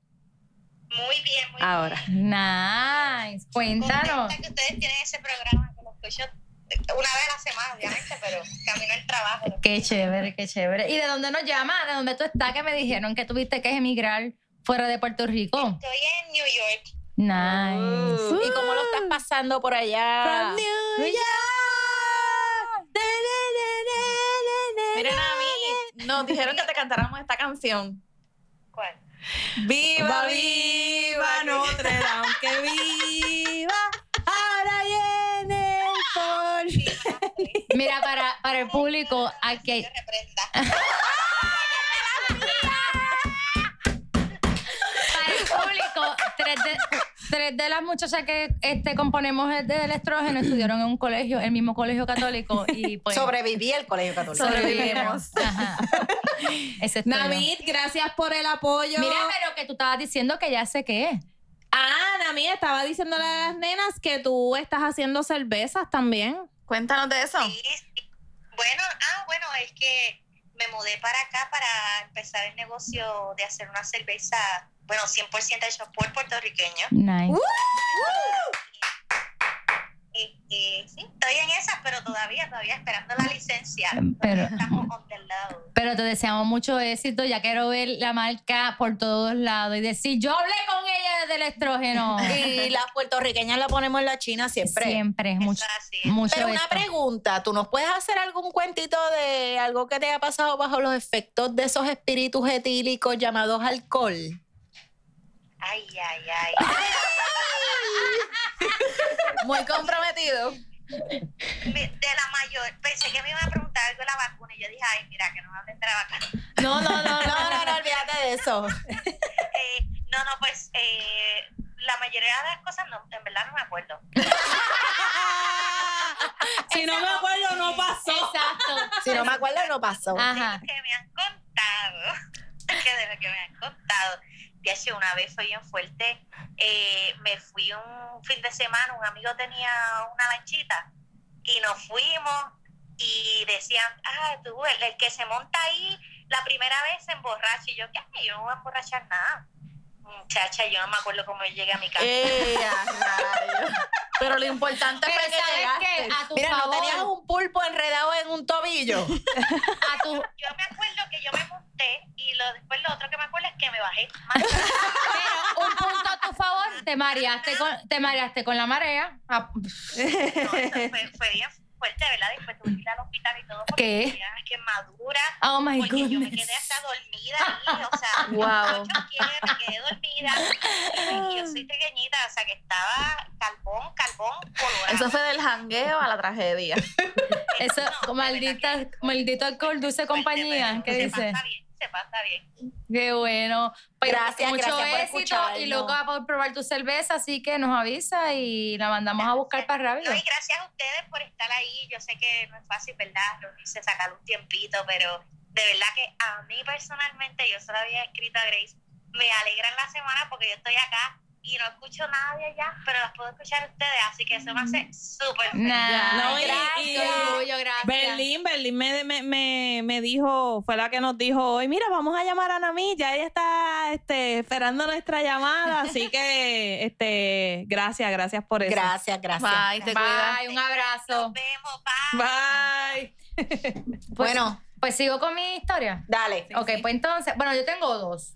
Muy bien, muy Ahora. Nice. bien. Cuéntanos. Contenta que ustedes tienen ese programa, que lo escucho una vez a la semana, obviamente, pero camino al trabajo. Qué chévere, qué chévere. ¿Y de dónde nos llama? ¿De dónde tú estás? Que me dijeron que tuviste que emigrar fuera de Puerto Rico. Estoy en New York. Nice. ¿Y cómo lo estás pasando por allá? From New York. Miren a mí, nos dijeron que te cantáramos esta canción. ¿Cuál? Viva, viva Notre Dame, que viva. Ahora viene el sol. Mira, para, para el público, aquí hay- (laughs) para el público, tres de, tres de las muchachas que este, componemos el del estrógeno estudiaron en un colegio, el mismo colegio católico, y pues Sobreviví al colegio católico. sobrevivimos. (laughs) Ajá. Ese es todo. Namit, gracias por el apoyo. Mira, pero que tú estabas diciendo que ya sé qué es. Ah, Namit, estaba diciéndole a las nenas que tú estás haciendo cervezas también. Cuéntanos de eso. Sí, sí. Bueno, ah, bueno, es que me mudé para acá para empezar el negocio de hacer una cerveza, bueno, 100% hecho por puertorriqueños. Nice. Y, sí, estoy en esa, pero todavía, todavía esperando la licencia. Pero- Estamos the lado. Pero te deseamos mucho éxito. Ya quiero ver la marca por todos lados y decir, yo hablé con ella desde el estrógeno. (laughs) Y las puertorriqueñas la ponemos en la China siempre. Siempre, mucho, es así. mucho Pero una pregunta, ¿tú nos puedes hacer algún cuentito de algo que te haya pasado bajo los efectos de esos espíritus etílicos llamados alcohol? Ay, ay, ay. Muy comprometido. Me- De la mayor, pensé que me iban a preguntar algo de la vacuna y yo dije, ay, mira, que no me hablen de la vacuna. No, no, no, no, no, no, olvídate de eso. (laughs) Eh, no, no, pues eh, la mayoría de las cosas, no, en verdad no me acuerdo. (laughs) Si no me acuerdo, no pasó. Exacto. Si no me acuerdo, no pasó. Ajá. que me han contado, (laughs) que de lo que me han contado, hace una vez fue bien fuerte. Eh, me fui un fin de semana, un amigo tenía una lanchita y nos fuimos y decían, ah, tú, el, el que se monta ahí la primera vez se emborracha y yo, ¿qué? Yo no voy a emborrachar nada. Muchacha, yo no me acuerdo cómo yo llegué a mi casa. Eh, a rayos. Pero lo importante Pero fue que ¿sabes llegaste. qué? A tu Mira, ¿no tenías un pulpo enredado en un tobillo? (laughs) a tu, Yo me acuerdo que yo me monté y lo, después lo otro que me acuerdo es que me bajé. Pero un punto a tu favor, te mareaste con, te mareaste con la marea. Ah, No, eso fue, fue bien fuerte, ¿verdad? Después tuve que ir al hospital y todo porque ¿Qué? tenía quemadura. Oh my porque yo me goodness. quedé hasta dormida ahí, o sea, Wow. mucho quiere, me quedé dormida. Y yo soy pequeñita, o sea, que estaba carbón, carbón, colorado. Eso fue del jangueo a la tragedia. Eso, No, maldita, maldito alcohol, dulce fuerte, compañía. ¿Qué dice? pasa bien, se pasa bien. Qué bueno. Pues, Gracias, mucho gracias por éxito y luego va a poder probar tu cerveza, así que nos avisa y la mandamos a buscar para rápido. No, y gracias a ustedes por estar ahí. Yo sé que no es fácil, ¿verdad? Reunirse, sacar un tiempito, pero de verdad que a mí personalmente, yo se lo había escrito a Grace, me alegra en la semana porque yo estoy acá y no escucho nada de allá, pero las puedo escuchar a ustedes, así que eso me hace súper feliz. Nah, No, y- gracias, y- orgullo, gracias. Berlín, Berlín me, me, me, me dijo, fue la que nos dijo hoy, mira, vamos a llamar a Nami, ya ella está este, esperando nuestra llamada, así que (laughs) este, gracias, gracias por eso. Gracias, gracias. Bye, te cuidas. Bye, un abrazo. Nos vemos, bye. Bye. Pues, Bueno, pues sigo con mi historia. dale. ok, pues entonces, bueno, yo tengo dos.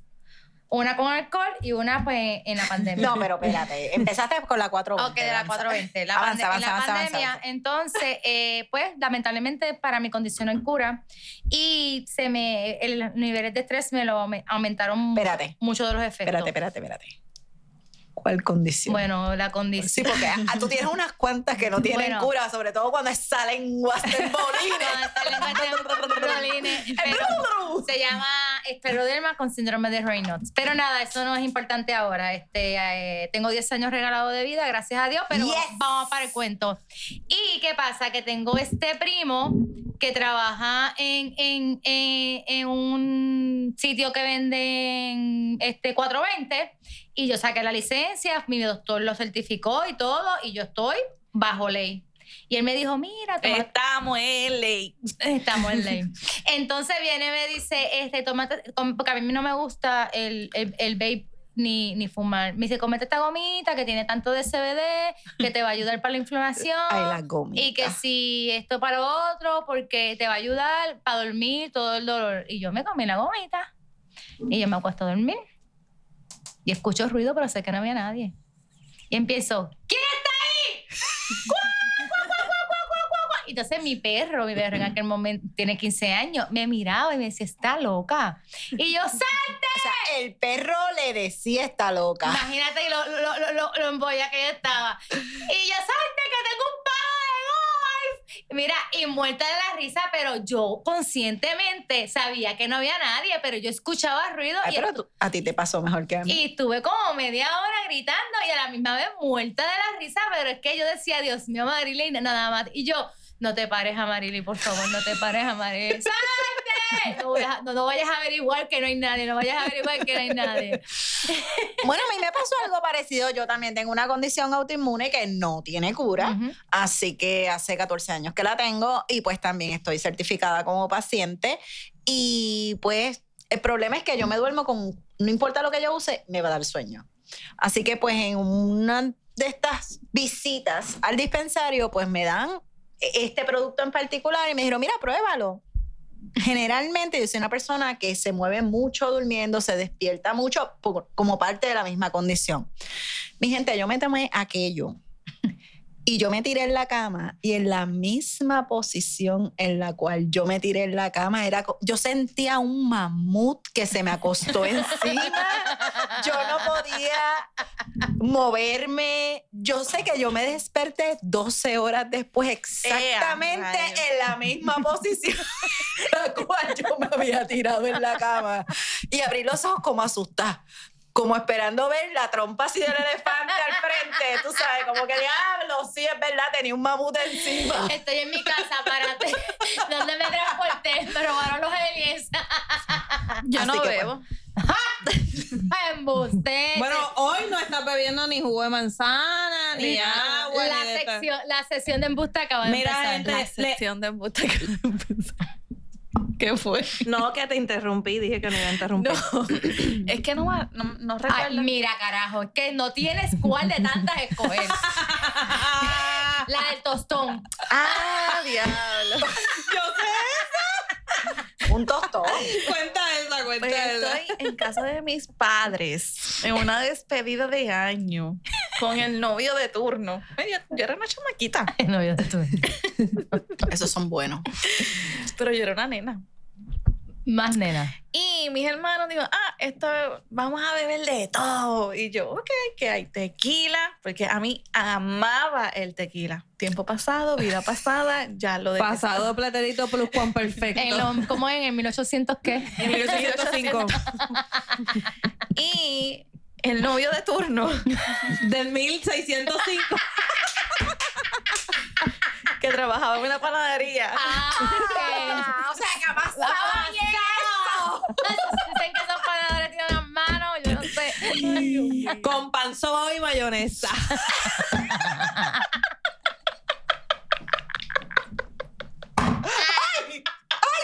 Una con alcohol y una pues en la pandemia. No, pero espérate. Empezaste con la 420. Ok, de la avanza. 420. La Avanza, avanza, en la avanza, pandemia, entonces, eh, pues, lamentablemente para mi condición hay cura y se me, el- niveles de estrés me lo aume- aumentaron Espérate. mucho de los efectos. Espérate, espérate, espérate. ¿Cuál condición? Bueno, la condición. Sí, porque ah, tú tienes (laughs) unas cuantas que no tienen Bueno. cura, sobre todo cuando. (laughs) Cuando en lengua (laughs) pero se llama escleroderma con síndrome de Raynaud's. Pero nada, eso no es importante ahora. Este, eh, tengo 10 años regalado de vida, gracias a Dios, pero Yes. vamos para el cuento. ¿Y qué pasa? Que tengo este primo que trabaja en, en, en- en un sitio que venden este 420 y yo saqué la licencia, mi doctor lo certificó y todo y yo estoy bajo ley. Y él me dijo, mira, Estamos en ley. Estamos en ley. (laughs) Entonces viene y me dice, este, tómate, porque a mí no me gusta el, el, el vape ni, ni fumar. Me dice, comete esta gomita que tiene tanto de CBD, que te va a ayudar para la inflamación. (laughs) Ay, la gomita. y que si esto para otro, porque te va a ayudar para dormir todo el dolor. Y yo me comí la gomita. Y yo me acuesto a dormir. Y escucho ruido, pero sé que no había nadie. Y empiezo, ¿quién está ahí? ¡Cuá, cuá, cuá, cuá, cuá, cuá, cuá, cuá! Y Entonces mi perro, mi perro en aquel momento tiene 15 años, me miraba y me decía, está loca. Y yo, ¡salte! O sea, el perro le decía está loca. Imagínate lo, lo, lo, lo, lo embolla que yo estaba. Y yo, salte que tengo un. Mira, y muerta de la risa, pero yo conscientemente sabía que no había nadie, pero yo escuchaba ruido Ay, y, pero tú- a ti te pasó mejor que a mí. y estuve como media hora gritando y a la misma vez muerta de la risa, pero es que yo decía, Dios mío, Marilyn, nada más. Y yo, no te pares a Marilyn, por favor, no te pares a Marilyn. (laughs) No, a- no, no vayas a averiguar que no hay nadie, no vayas a averiguar que no hay nadie. (laughs) Bueno, a mí me pasó algo parecido. Yo también tengo una condición autoinmune que no tiene cura. Así que hace 14 años que la tengo y pues también estoy certificada como paciente. Y pues el problema es que yo me duermo con, no importa lo que yo use, me va a dar sueño. Así que pues en una de estas visitas al dispensario pues me dan este producto en particular y me dijeron, mira, pruébalo. Generalmente yo soy una persona que se mueve mucho durmiendo, se despierta mucho como parte de la misma condición. Mi gente, yo me tomé aquello y yo me tiré en la cama y en la misma posición en la cual yo me tiré en la cama era yo sentía un mamut que se me acostó encima. Yo no podía moverme. Yo sé que yo me desperté 12 horas después exactamente rayos. en la misma posición en la cual yo me había tirado en la cama y abrí los ojos como asustada como esperando ver la trompa así del elefante al frente, tú sabes, como que diablo, sí, es verdad, tenía un mamut encima. Estoy en mi casa, párate. (laughs) ¿Dónde me transporté? Me robaron los aliens. Yo Así no que, bebo. (laughs) Embuste. Bueno, hoy no estás bebiendo ni jugo de manzana, ni agua, la ni de sección, la sesión de embuste acaba de Mira, empezar. gente, La Le- sección de embuste que ¿Qué fue? No, que te interrumpí, dije que no iba a interrumpir. Es que no, va- no, no Ay, recuerdo. mira, carajo, es que no tienes cuál de tantas escoger. (laughs) La del tostón. Ah, diablo. (laughs) Un tostón. cuenta esa, cuenta Pues esa. estoy en casa de mis padres en una despedida de año con el novio de turno. Yo, yo era una chamaquita, No, yo estuve. Esos son buenos. pero yo era una nena. Más nena. Y mis hermanos digo, ah, esto vamos a beber de todo. Y yo, ok, que hay tequila, porque a mí amaba el tequila. Tiempo pasado, vida (laughs) pasada, ya lo de Pasado platerito plus cuan perfecto. En lo, ¿Cómo en el 1800 qué? En 1805. (laughs) Y el novio de turno, Del 1605. que trabajaba en una panadería. Ah, o sea, que ha pasado. Dicen que esos panadores tienen las manos, yo no sé. Con pan y mayonesa. Ay,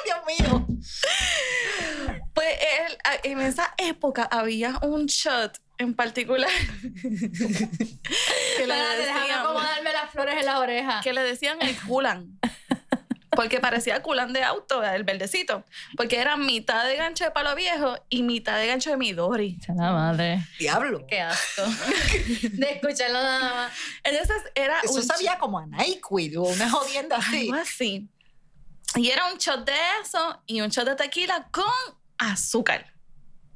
Dios mío. Pues él, en esa época había un shot en particular (laughs) que, le Espérate, déjame decían, acomodarme las flores en la oreja. que le decían el culan. Porque parecía culan de auto, el verdecito. Porque era mitad de gancho de palo viejo y mitad de gancho de Midori. La madre. Diablo. Qué asco. (laughs) De escucharlo nada más. Entonces era Eso un sabía como a NyQuil o una jodienda así. algo así. Y era un shot de eso y un shot de tequila con azúcar.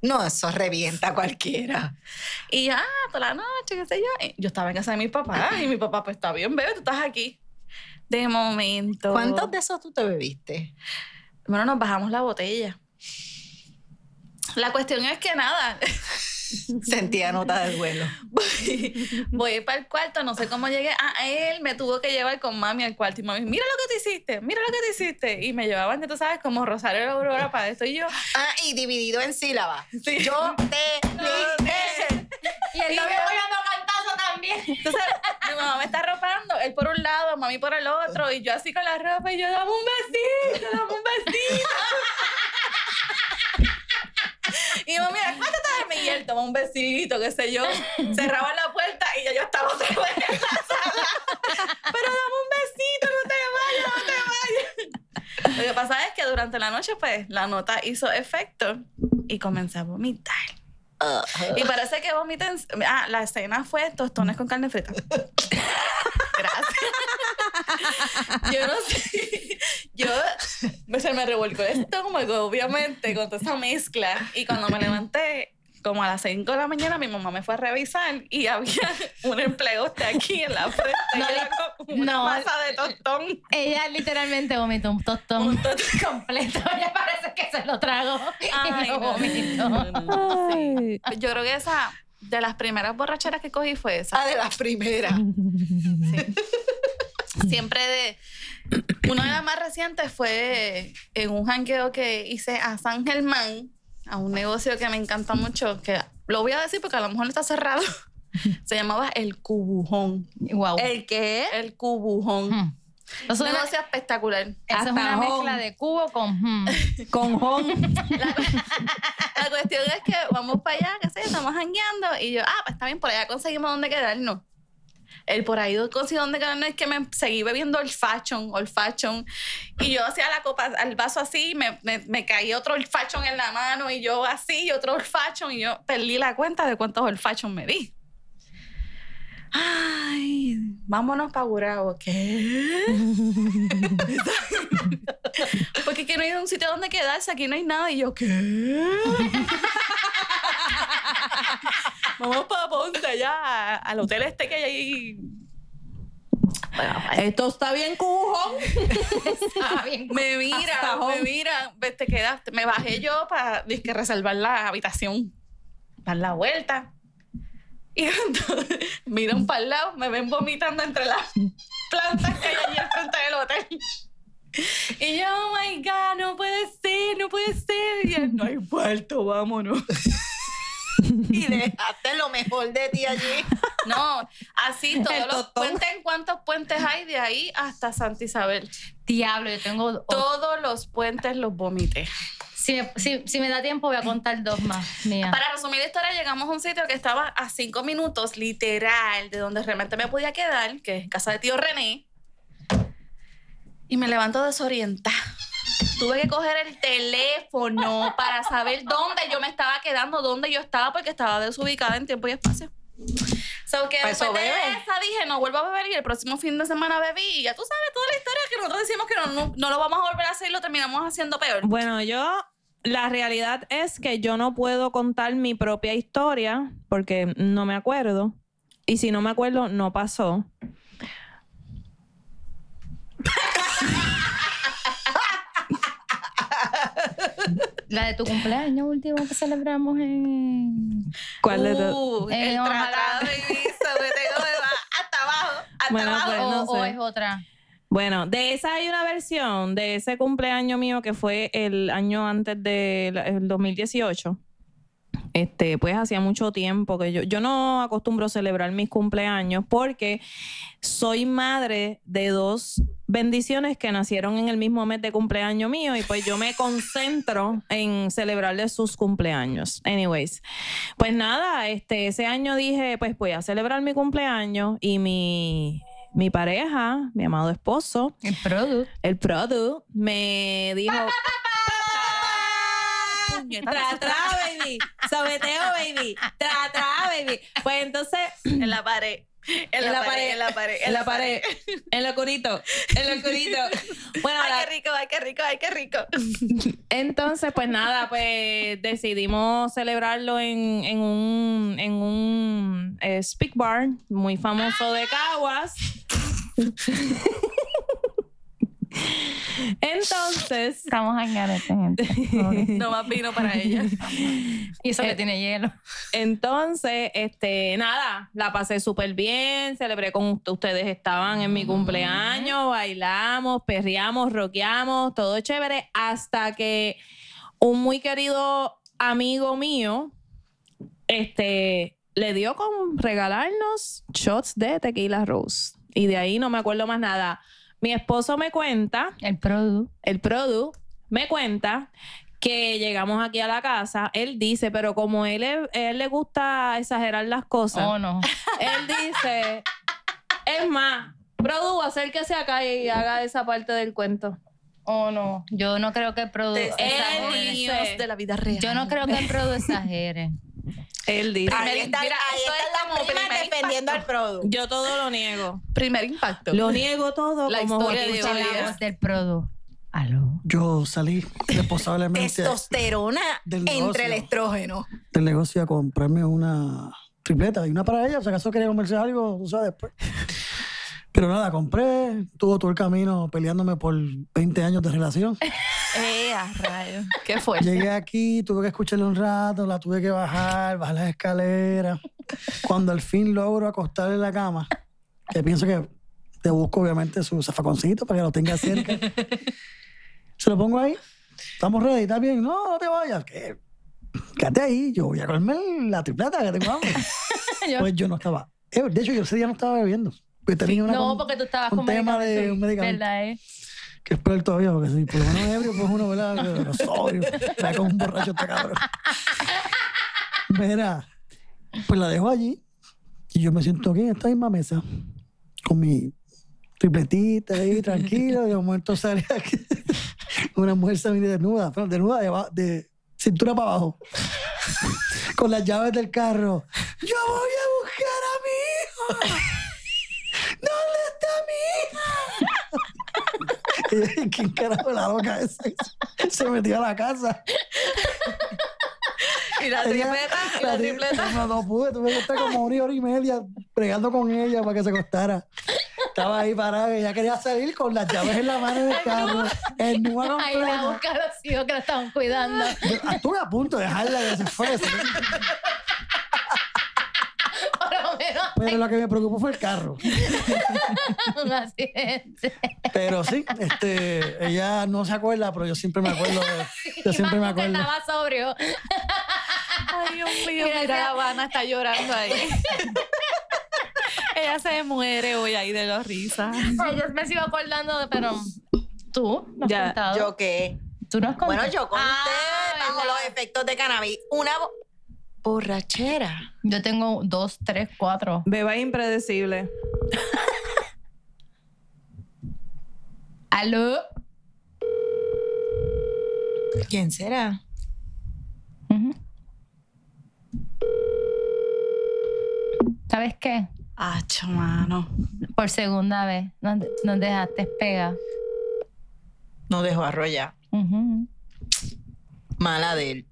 No, eso revienta a cualquiera. Y ya, toda la noche, qué sé yo. y Yo estaba en casa de mi papá y mi papá, pues está bien, bebé, tú estás aquí. De momento. ¿Cuántos de esos tú te bebiste? Bueno, nos bajamos la botella. La cuestión es que nada. (laughs) Sentía nota de duelo. voy, voy para el cuarto, no sé cómo llegué. A él me tuvo que llevar con mami al cuarto y mami, mira lo que te hiciste, mira lo que te hiciste. Y me llevaban, tú sabes, como Rosario la Aurora para esto y yo. Ah, y dividido en sílabas. Sí. Yo te dije. (laughs) Y el novio (laughs) también. Entonces, mi mamá me está arropando, él por un lado, mami por el otro, y yo así con la ropa, y yo, dame un besito, dame un besito. (laughs) y mami, acuéstate de mí, y él toma un besito, qué sé yo. Cerraba la puerta y ya yo estaba otra vez en la sala. Pero dame un besito, no te vayas, no te vayas. Lo que pasa es que durante la noche, pues, la nota hizo efecto y comencé a vomitar. Y parece que vomité. Ah, la escena fue tostones con carne frita. (laughs) Gracias. Yo no sé. Yo me- se me revolcó el estómago, obviamente, con toda esa mezcla. Y cuando me levanté, como a las 5 de la mañana, mi mamá me fue a revisar y había un empleoste aquí en la frente. No, era como una no. masa de tostón. Ella literalmente vomitó un tostón Un tostón. (laughs) completo. Ya parece que se lo tragó (laughs) y lo no, vomitó. sí. Yo creo que esa, de las primeras borracheras que cogí fue esa. Ah, de las primeras. (laughs) siempre de una de las más recientes fue en un jangueo que hice a San Germán a un negocio que me encanta mucho que lo voy a decir porque a lo mejor está cerrado (laughs) se llamaba el cubujón Wow. el que el cubujón Hmm. Un es una, negocio espectacular eso es una home. mezcla de cubo con hmm. (laughs) Con la cuestión es que vamos para allá que sé estamos jangueando y yo ah pues está bien por allá conseguimos dónde quedarnos el por ahí conseguí dónde quedarnos es que me seguí bebiendo el fashion, old fashion. Y yo hacía la copa, al vaso así, me, me, caía otro old fashion en la mano y yo así, otro old fashion. Y yo perdí la cuenta de cuántos old fashion me di. Ay, vámonos para Gurabo. ¿Qué? (laughs) Porque aquí no hay un sitio donde quedarse, aquí no hay nada. Y yo, ¿qué? (laughs) Vamos para Ponce, allá, al hotel este que hay ahí. Esto está bien cujón. Ah, bien. (laughs) Me mira, me mira, te quedaste. Me bajé yo para reservar la habitación, dar la vuelta. Y cuando miran para el lado, me ven vomitando entre las plantas que hay allí al frente del hotel. Y yo, oh my God, no puede ser, no puede ser. Y él, no hay vuelto, vámonos. (laughs) Y dejaste lo mejor de ti allí. No, así El todos los tostón. puentes, ¿cuántos puentes hay de ahí hasta Santa Isabel? Diablo, yo tengo. Todos los puentes los vomité. Si me, si- si me da tiempo, voy a contar dos más mías. Para resumir la historia, llegamos a un sitio que estaba a cinco minutos, literal, de donde realmente me podía quedar, que es casa de tío René. Y me levanto desorientada. Tuve que coger el teléfono para saber dónde yo me estaba quedando, dónde yo estaba, porque estaba desubicada en tiempo y espacio. So que después eso de esa dije, no vuelvo a beber y el próximo fin de semana bebí. Y ya tú sabes toda la historia que nosotros decimos que no, no, no lo vamos a volver a hacer y lo terminamos haciendo peor. Bueno, yo, la realidad es que yo no puedo contar mi propia historia porque no me acuerdo. Y si no me acuerdo, no pasó. La de tu cumpleaños último que celebramos en. ¿Cuál de todas? Uh, el tratado de tengo hasta abajo, hasta Bueno, abajo. pues, o, no o sé. es otra. Bueno, de esa hay una versión de ese cumpleaños mío que fue el año antes del 2018. Este, pues hacía mucho tiempo que yo, yo no acostumbro celebrar mis cumpleaños porque soy madre de dos bendiciones que nacieron en el mismo mes de cumpleaños mío y pues yo me concentro en celebrarles sus cumpleaños. Anyways, pues nada, este, ese año dije, pues voy a celebrar mi cumpleaños y mi, mi pareja, mi amado esposo, El producto. el Produ, me dijo, (laughs) tra, tra, baby, sobeteo, baby, tra, tra, baby. Pues entonces, en la pared. En, la, pared, en la pared, en la pared, en lo curito, en lo curito. (laughs) Bueno, la- Ay, qué rico, ay, qué rico, ay, qué rico. (laughs) Entonces, pues nada, pues decidimos celebrarlo en, en un, en un eh, speak bar muy famoso de Caguas. (laughs) Entonces, Estamos en garete, gente. (laughs) No más vino para ella. Y eso que tiene hielo. entonces, este, nada, la pasé súper bien, celebré con ust- ustedes, estaban en mi cumpleaños, bailamos, perreamos, rockeamos, todo chévere, hasta que un muy querido amigo mío, este, le dio con regalarnos shots de tequila rose. Y de ahí no me acuerdo más nada. Mi esposo me cuenta El produ. el Produ me cuenta que llegamos aquí a la casa, él dice, pero como él, él le gusta exagerar las cosas, Oh, no. él dice, es más, Produ, acérquese acá y haga esa parte del cuento. Oh, no. Yo no creo que el produ exagere. de la vida real. Yo no creo que el produ exagere. Él dice, Ahí Primer- está, mira, ahí esto están es las como primer defendiendo al producto. yo todo lo niego. Primer impacto. Lo niego todo La como historia de hoy Sabina. la voz del produ. Aló. Yo salí responsablemente Testosterona Del entre negocio. el estrógeno. del negocio a comprarme una tripleta y una para ella, si acaso quería comerse algo, tú sabes, después. Pero nada, compré, tuvo todo el camino peleándome por 20 años de relación. (laughs) Eh, a rayos. Qué fuerte. Llegué aquí, tuve que escucharle un rato, la tuve que bajar, bajar las escaleras. Cuando al fin logro acostarle en la cama, que pienso que te busco obviamente su zafaconcito para que lo tenga cerca. (laughs) Se lo pongo ahí. Estamos ready, ¿está bien? No, no te vayas. ¿Qué? Quédate ahí, yo voy a comerme la tripleta que tengo hambre. (laughs) Pues yo no estaba. eh, De hecho, yo ese día no estaba bebiendo. Pues tenía una No, con- porque tú estabas un con tema de un medicamento. ¿Verdad, eh? que es peor todavía, porque si por lo menos ebrio, pues uno, ¿verdad? Pero sobrio. (laughs) Va con un borracho está cabrón. Mira, pues la dejo allí y yo me siento aquí en esta misma mesa con mi tripletita ahí, tranquilo. Y de momento sale aquí una mujer semi desnuda, pero desnuda de, de cintura para abajo, con las llaves del carro. Yo voy a buscar a mi hijo. ¿Dónde está mi hija? (laughs) ¿Quién carajo la loca esa? Se metió a la casa. Y la tripleta, y la tri- tripleta. No, no pude, tuve que estar como una hora y media pregando con ella para que se acostara. Estaba ahí parada, ella quería salir con las llaves en la mano en el carro, en nua Ahí la completa. busca a los hijos que la estaban cuidando. Yo Estuve a punto de dejarla que se menos pero lo que me preocupó fue el carro. (laughs) un accidente. Pero sí, este, ella no se acuerda, pero yo siempre me acuerdo de, (laughs) yo siempre me acuerdo. Estaba sobrio. (laughs) Ay, Dios mío, Mira, mira, la Habana está llorando ahí. Ella se muere hoy ahí de la risa. Ay, yo me sigo acordando de, pero tú no has Ya, contado. Yo que. tú no has contado. Bueno, yo conté Ah, bajo los efectos de cannabis. Una borrachera. Yo tengo dos, tres, cuatro. Beba impredecible. ¿Aló? ¿Quién será? ¿Sabes qué? Acho, mano. Por segunda vez nos, nos dejaste pega. No dejó arrollar. Ujú. Mala de él.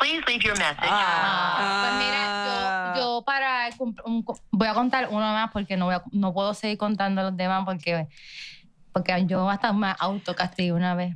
Please leave your message. Ah, pues mira, yo, yo para un voy a contar uno más porque no voy a- no puedo seguir contando los demás porque porque yo hasta me autocastigo una vez.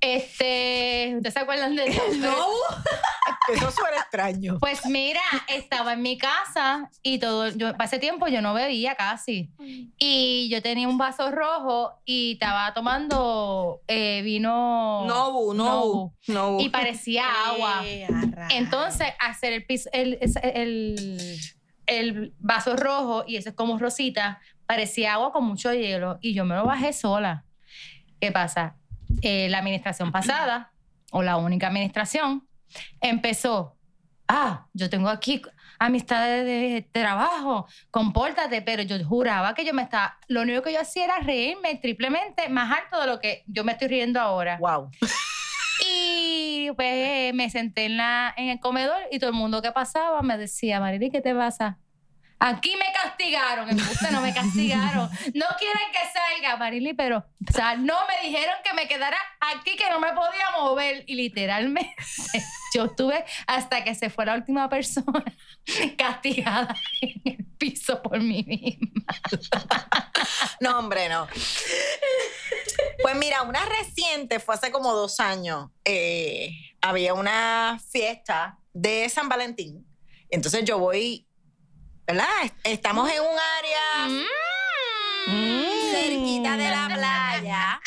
Este, ¿ustedes se acuerdan de eso? (laughs) Eso suena extraño. Pues mira, estaba en mi casa y todo, yo hace tiempo yo no bebía casi. Y yo tenía un vaso rojo y estaba tomando eh, vino Nobu, Nobu. Nobu. y parecía (laughs) agua. Eh, a rayos. Entonces, hacer el, piso- el, el, el vaso rojo y eso es como rosita, parecía agua con mucho hielo y yo me lo bajé sola. ¿Qué pasa? Eh, la administración pasada, o la única administración, empezó, ah, yo tengo aquí amistades de trabajo, compórtate, pero yo juraba que yo me estaba, lo único que yo hacía era reírme triplemente más alto de lo que yo me estoy riendo ahora. Wow. Y pues me senté en, la, en el comedor y todo el mundo que pasaba me decía, Marily, ¿qué te pasa? Aquí me castigaron, en no me castigaron. No quieren que salga, Marily, pero o sea, no me dijeron que me quedara aquí, que no me podía mover. Y literalmente (laughs) yo estuve hasta que se fue la última persona (laughs) castigada en el piso por mí misma. (laughs) No, hombre, no. Pues mira, una reciente fue hace como dos años. eh, había una fiesta de San Valentín. Entonces yo voy, ¿verdad? Estamos en un área cerquita de la playa.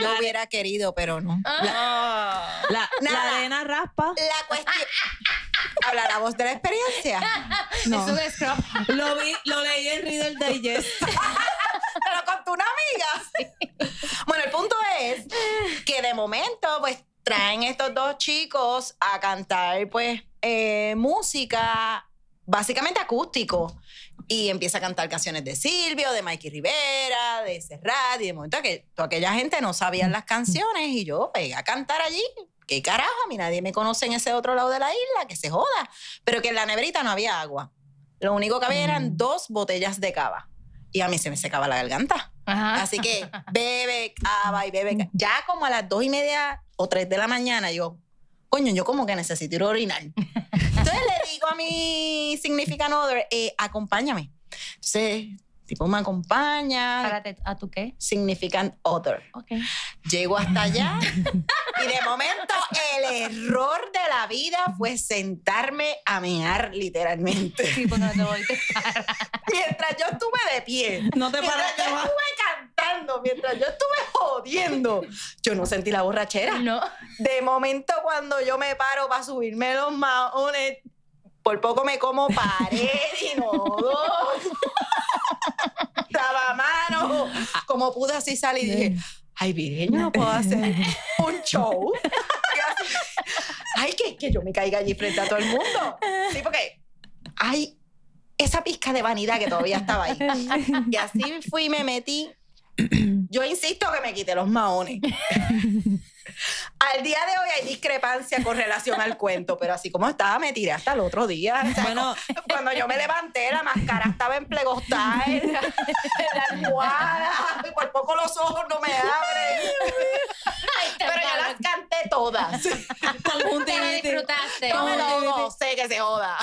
Yo hubiera querido, pero no. La, la arena raspa. La cuestión. Habla la voz de la experiencia. No. Es un scrub. Lo vi, lo leí en Reader Digest. Te lo contó una amiga. Bueno, el punto es que de momento, pues, traen estos dos chicos a cantar, pues, eh, música básicamente acústico. Y empieza a cantar canciones de Silvio, de Mikey Rivera, de Serrat, y de momento que toda aquella gente no sabía las canciones y yo pegué a cantar allí. ¿Qué carajo? A mí nadie me conoce en ese otro lado de la isla, que se joda. Pero que en la neverita no había agua. Lo único que había eran dos botellas de cava. Y a mí se me secaba la garganta. Ajá. Así que (laughs) bebe cava y bebe cava. Ya como a las dos y media o tres de la mañana, yo, coño, yo como que necesito ir a orinar. (laughs) Entonces le digo a mi significant other, eh, acompáñame. Entonces, tipo me acompaña. Espérate, ¿a tu qué? Significant other. Ok. Llego hasta allá (laughs) y de momento el error de la vida fue sentarme a mear literalmente. Sí, porque no te voy (laughs) Mientras yo estuve de pie. No te Mientras yo más. estuve cantando, mientras yo estuve jodiendo, yo no sentí la borrachera. No. De momento, cuando yo me paro para subirme los maones, por poco me como pared y no. Estaba (laughs) mano. Como pude así salir y dije, ay, Virgen, no puedo hacer un show. Ay, que, que yo me caiga allí frente a todo el mundo. Sí, porque hay esa pizca de vanidad que todavía estaba ahí. Y así fui y me metí. (clears throat) Yo insisto que me quité los maones. (laughs) Al día de hoy hay discrepancia con relación al cuento, pero así como estaba, me tiré hasta el otro día. O sea, Bueno, (laughs) cuando yo me levanté, la máscara estaba en plegostal, en la, en la almohada, y por poco los ojos no me abren. Pero yo las canté todas. lo tiriti. disfrutaste. Yo me lo sé que se joda.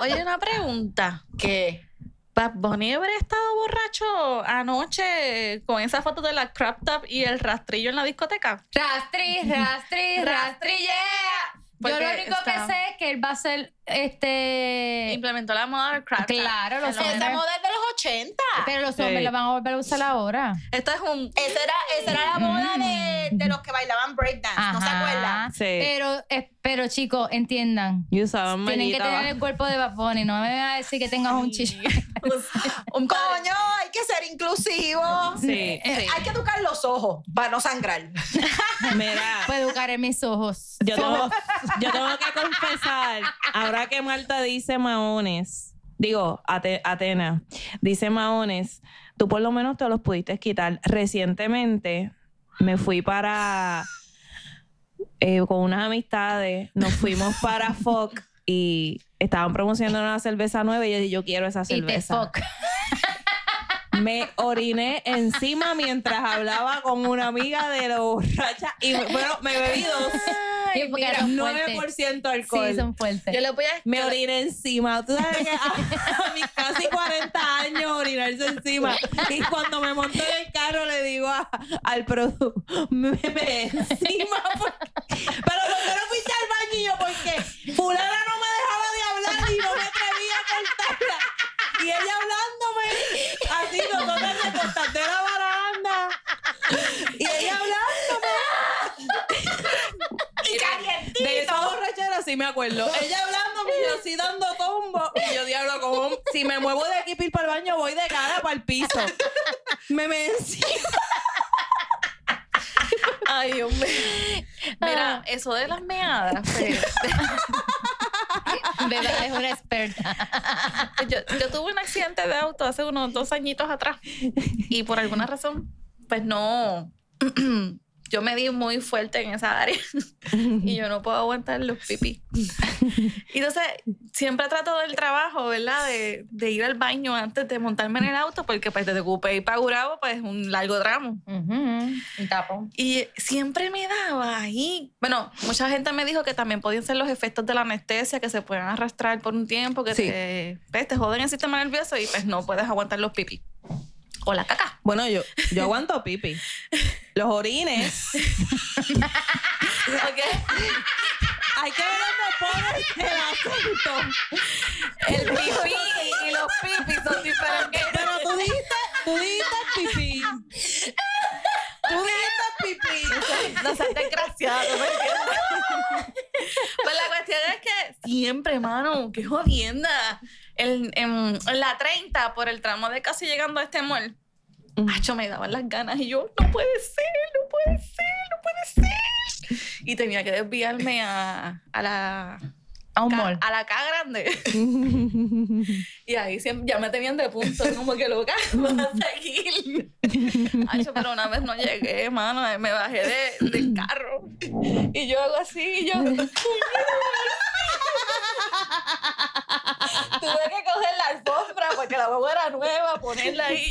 Oye, una pregunta. ¿Qué? ¿Bad Bunny habría estado borracho anoche con esa foto de la crop top y el rastrillo en la discoteca? Rastri, (laughs) rastri, rastri, yeah. Yo Porque lo único está- que sé es que él va a ser este. Implementó la moda del crop top. Claro, En los- Esa moda es de 80. Pero los Sí. hombres la van a volver a usar ahora. Esto es un... Esa era, esa era la moda de, de los que bailaban breakdance, ¿no se Ajá. acuerdan? Sí. Pero, eh, pero chicos, entiendan. Y usaban Tienen que manita tener abajo. el cuerpo de Bad Bunny. No me van a decir que tengas un chicho. (laughs) un Coño, hay que ser inclusivo. Sí. Eh, Hay que educar los ojos para no sangrar. (laughs) Mira, Puedo educar en mis ojos. yo tengo, yo tengo que confesar, ahora que Marta dice maones, digo, Ate- Atena, dice maones, tú por lo menos te los pudiste quitar. Recientemente me fui para, eh, con unas amistades, nos fuimos para (laughs) FOC y estaban promocionando una cerveza nueva y yo dije, yo quiero esa Y te cerveza. Me oriné encima mientras hablaba con una amiga de la borracha y bueno, me bebí dos. Porque Mira, son fuertes. 9% alcohol. Sí, son fuertes. Yo le voy a... Me oriné encima. Tú sabes que a, a mis casi 40 años orinarse encima. Y cuando me monto en el carro le digo a- al producto, me me encima. porque- Pero ¿por qué no fuiste al baño? Y yo, porque fulana no me dejaba de hablar y no me atrevía a cortarla. Y ella hablándome, así nosotros recostaste la baranda. Y ella hablándome. Y calientito. De esa borrachera sí me acuerdo. Ella hablando y yo así dando combo. Y yo, diablo, como si me muevo de aquí para el baño, voy de cara para el piso. Me me encima. Ay, mío. Mira, eso de las meadas. pues, (laughs) (laughs) Beba es una experta. (laughs) yo, yo tuve un accidente de auto hace unos dos añitos atrás. Y por alguna razón, pues no. (clears throat) yo me di muy fuerte en esa área (laughs) y yo no puedo aguantar los pipí. Y (laughs) entonces, siempre trato del trabajo, ¿verdad? De, de ir al baño antes de montarme en el auto, porque pues desde Cupé y para Gurabo, pues es un largo tramo. Ujú, Un tapón. Y siempre me daba ahí. Bueno, mucha gente me dijo que también podían ser los efectos de la anestesia, que se pueden arrastrar por un tiempo, que Sí. te, pues, te joden el sistema nervioso y pues no puedes aguantar los pipí. O la caca. Bueno, yo, yo (laughs) aguanto pipi. Los orines. Ok. Hay que ver dónde pones el asunto. El pipí y los pipis son diferentes. Pero tú dijiste, tú dijiste pipí. Tú dijiste pipí. No seas desgraciado, ¿me entiendes? Pues la cuestión es que siempre, mano, qué jodienda. En, en- en la 30, por el tramo de casi llegando a este mall, Acho, me daban las ganas y yo, no puede ser, no puede ser, no puede ser. Y tenía que desviarme a, a la... A un ca- mall. A la K grande. (laughs) Y ahí siempre, ya me tenían de punto, como que loca, (laughs) vas a seguir. Pero una vez no llegué, mano, me bajé de, del carro. Y yo hago así, y yo. (laughs) Tuve que coger la alfombra porque la huevo era nueva, ponerla ahí.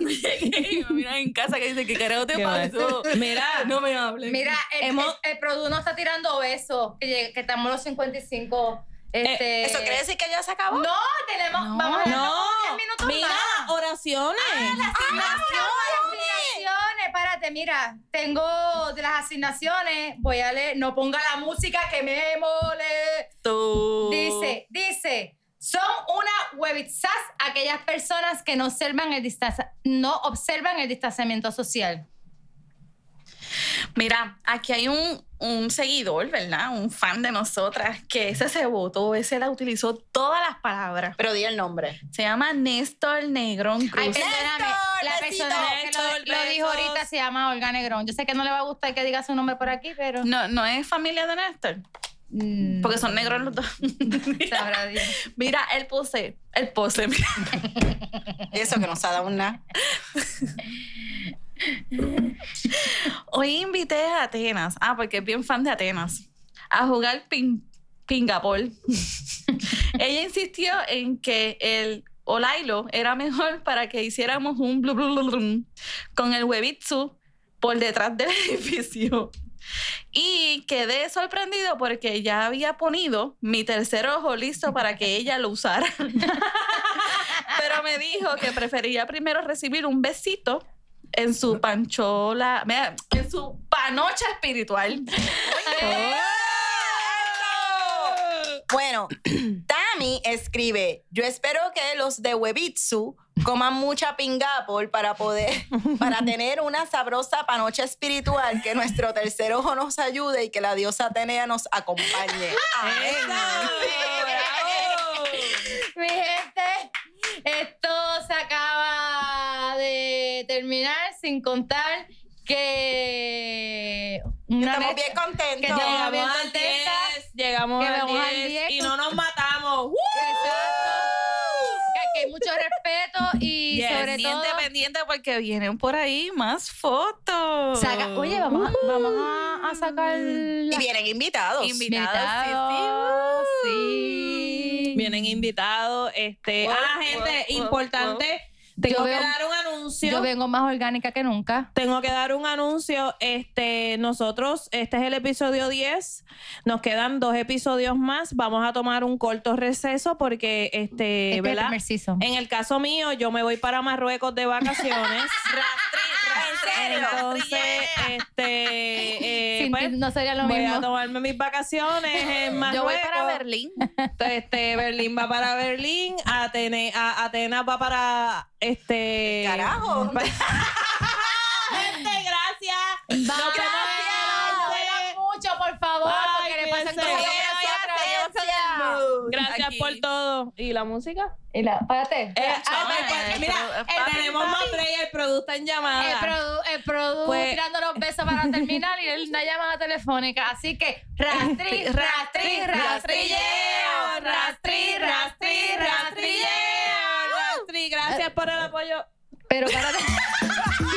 Y llegué, y me miran en casa que dice, ¿qué carajo te pasó? (laughs) Mira, No me hables. Mira, el, Hemos- el, el Produ nos está tirando besos, que, que estamos a los 55. Este, ¿Eso quiere decir que ya se acabó? No, tenemos. No. vamos a no. 10 minutos Mira, más. oraciones. Asignaciones, espérate, mira, tengo de las asignaciones, voy a leer, no ponga la música que me mole. Tú. Dice, dice, son una webitsas aquellas personas que no observan el no observan el distanciamiento social. Mira, aquí hay un, un seguidor, ¿verdad? Un fan de nosotras que ese se votó, ese la utilizó todas las palabras. Pero di el nombre. Se llama Néstor Negrón Cruz. Ay, perdóname, la besito, persona que Néstor, lo, lo dijo ahorita se llama Olga Negrón. Yo sé que no le va a gustar que diga su nombre por aquí, pero... no, no es familia de Néstor, Mm, porque son negros los dos. (laughs) (laughs) Dios. Mira, el pose, el pose, mira. (laughs) Eso que nos ha dado una. Hoy invité a Atenas, ah, porque es bien fan de Atenas, a jugar ping, pingapol. Ella insistió en que el Olailo era mejor para que hiciéramos un blu, blu, blu, con el Webitsu por detrás del edificio. Y quedé sorprendido porque ya había ponido mi tercer ojo listo para que ella lo usara. (laughs) Pero me dijo que prefería primero recibir un besito en su panchola, en su panocha espiritual. Bueno, (clears throat) Tami escribe, yo espero que los de Webitsu coman mucha pingapol para poder, (laughs) para (laughs) tener una sabrosa panocha espiritual, que nuestro tercer ojo nos ayude y que la diosa Atenea nos acompañe. (laughs) Amén. Mi gente, esto se acaba de terminar sin contar que... una Estamos bien contentos. que estamos bien. 10, llegamos al vamos al 10 10. y no nos matamos. ¡Uh! Exacto. Que hay mucho respeto y Yes, sobre todo... pendiente, porque vienen por ahí más fotos. saca- oye, vamos, a, vamos a, a sacar... Y vienen invitados. Invitados, sí, sí. Vienen invitados. Este, ah, gente, importante. Tengo que dar un anuncio. Yo vengo más orgánica que nunca. Tengo que dar un anuncio. Este, nosotros, este es el episodio 10. Nos quedan dos episodios más. Vamos a tomar un corto receso porque, este, Este es el ¿verdad? primer season. En el caso mío, yo me voy para Marruecos de vacaciones. (laughs) Entonces, este, eh, Sin pues, no sería lo voy mismo. a tomarme mis vacaciones en Marruecos. Yo voy para Berlín. Este, Berlín va para Berlín, Atene, a- Atenas va para este. Carajo. Gente, (laughs) gracias. Nos vemos Gracias. mucho, por favor, Ay, porque le pasan cosas. Gracias Aquí. por todo. ¿Y la música? Y la, espérate. Eh, Ah, ah, mira, pero, eh, papi, tenemos más play, el producto en llamada. El produ, el produ Pues- tirando los besos para (laughs) terminar y él una llamada telefónica. Así que rastri, rastri, rastrilleo, rastri, rastri, rastrilleo. Rastri, gracias por el apoyo. Pero para... (laughs)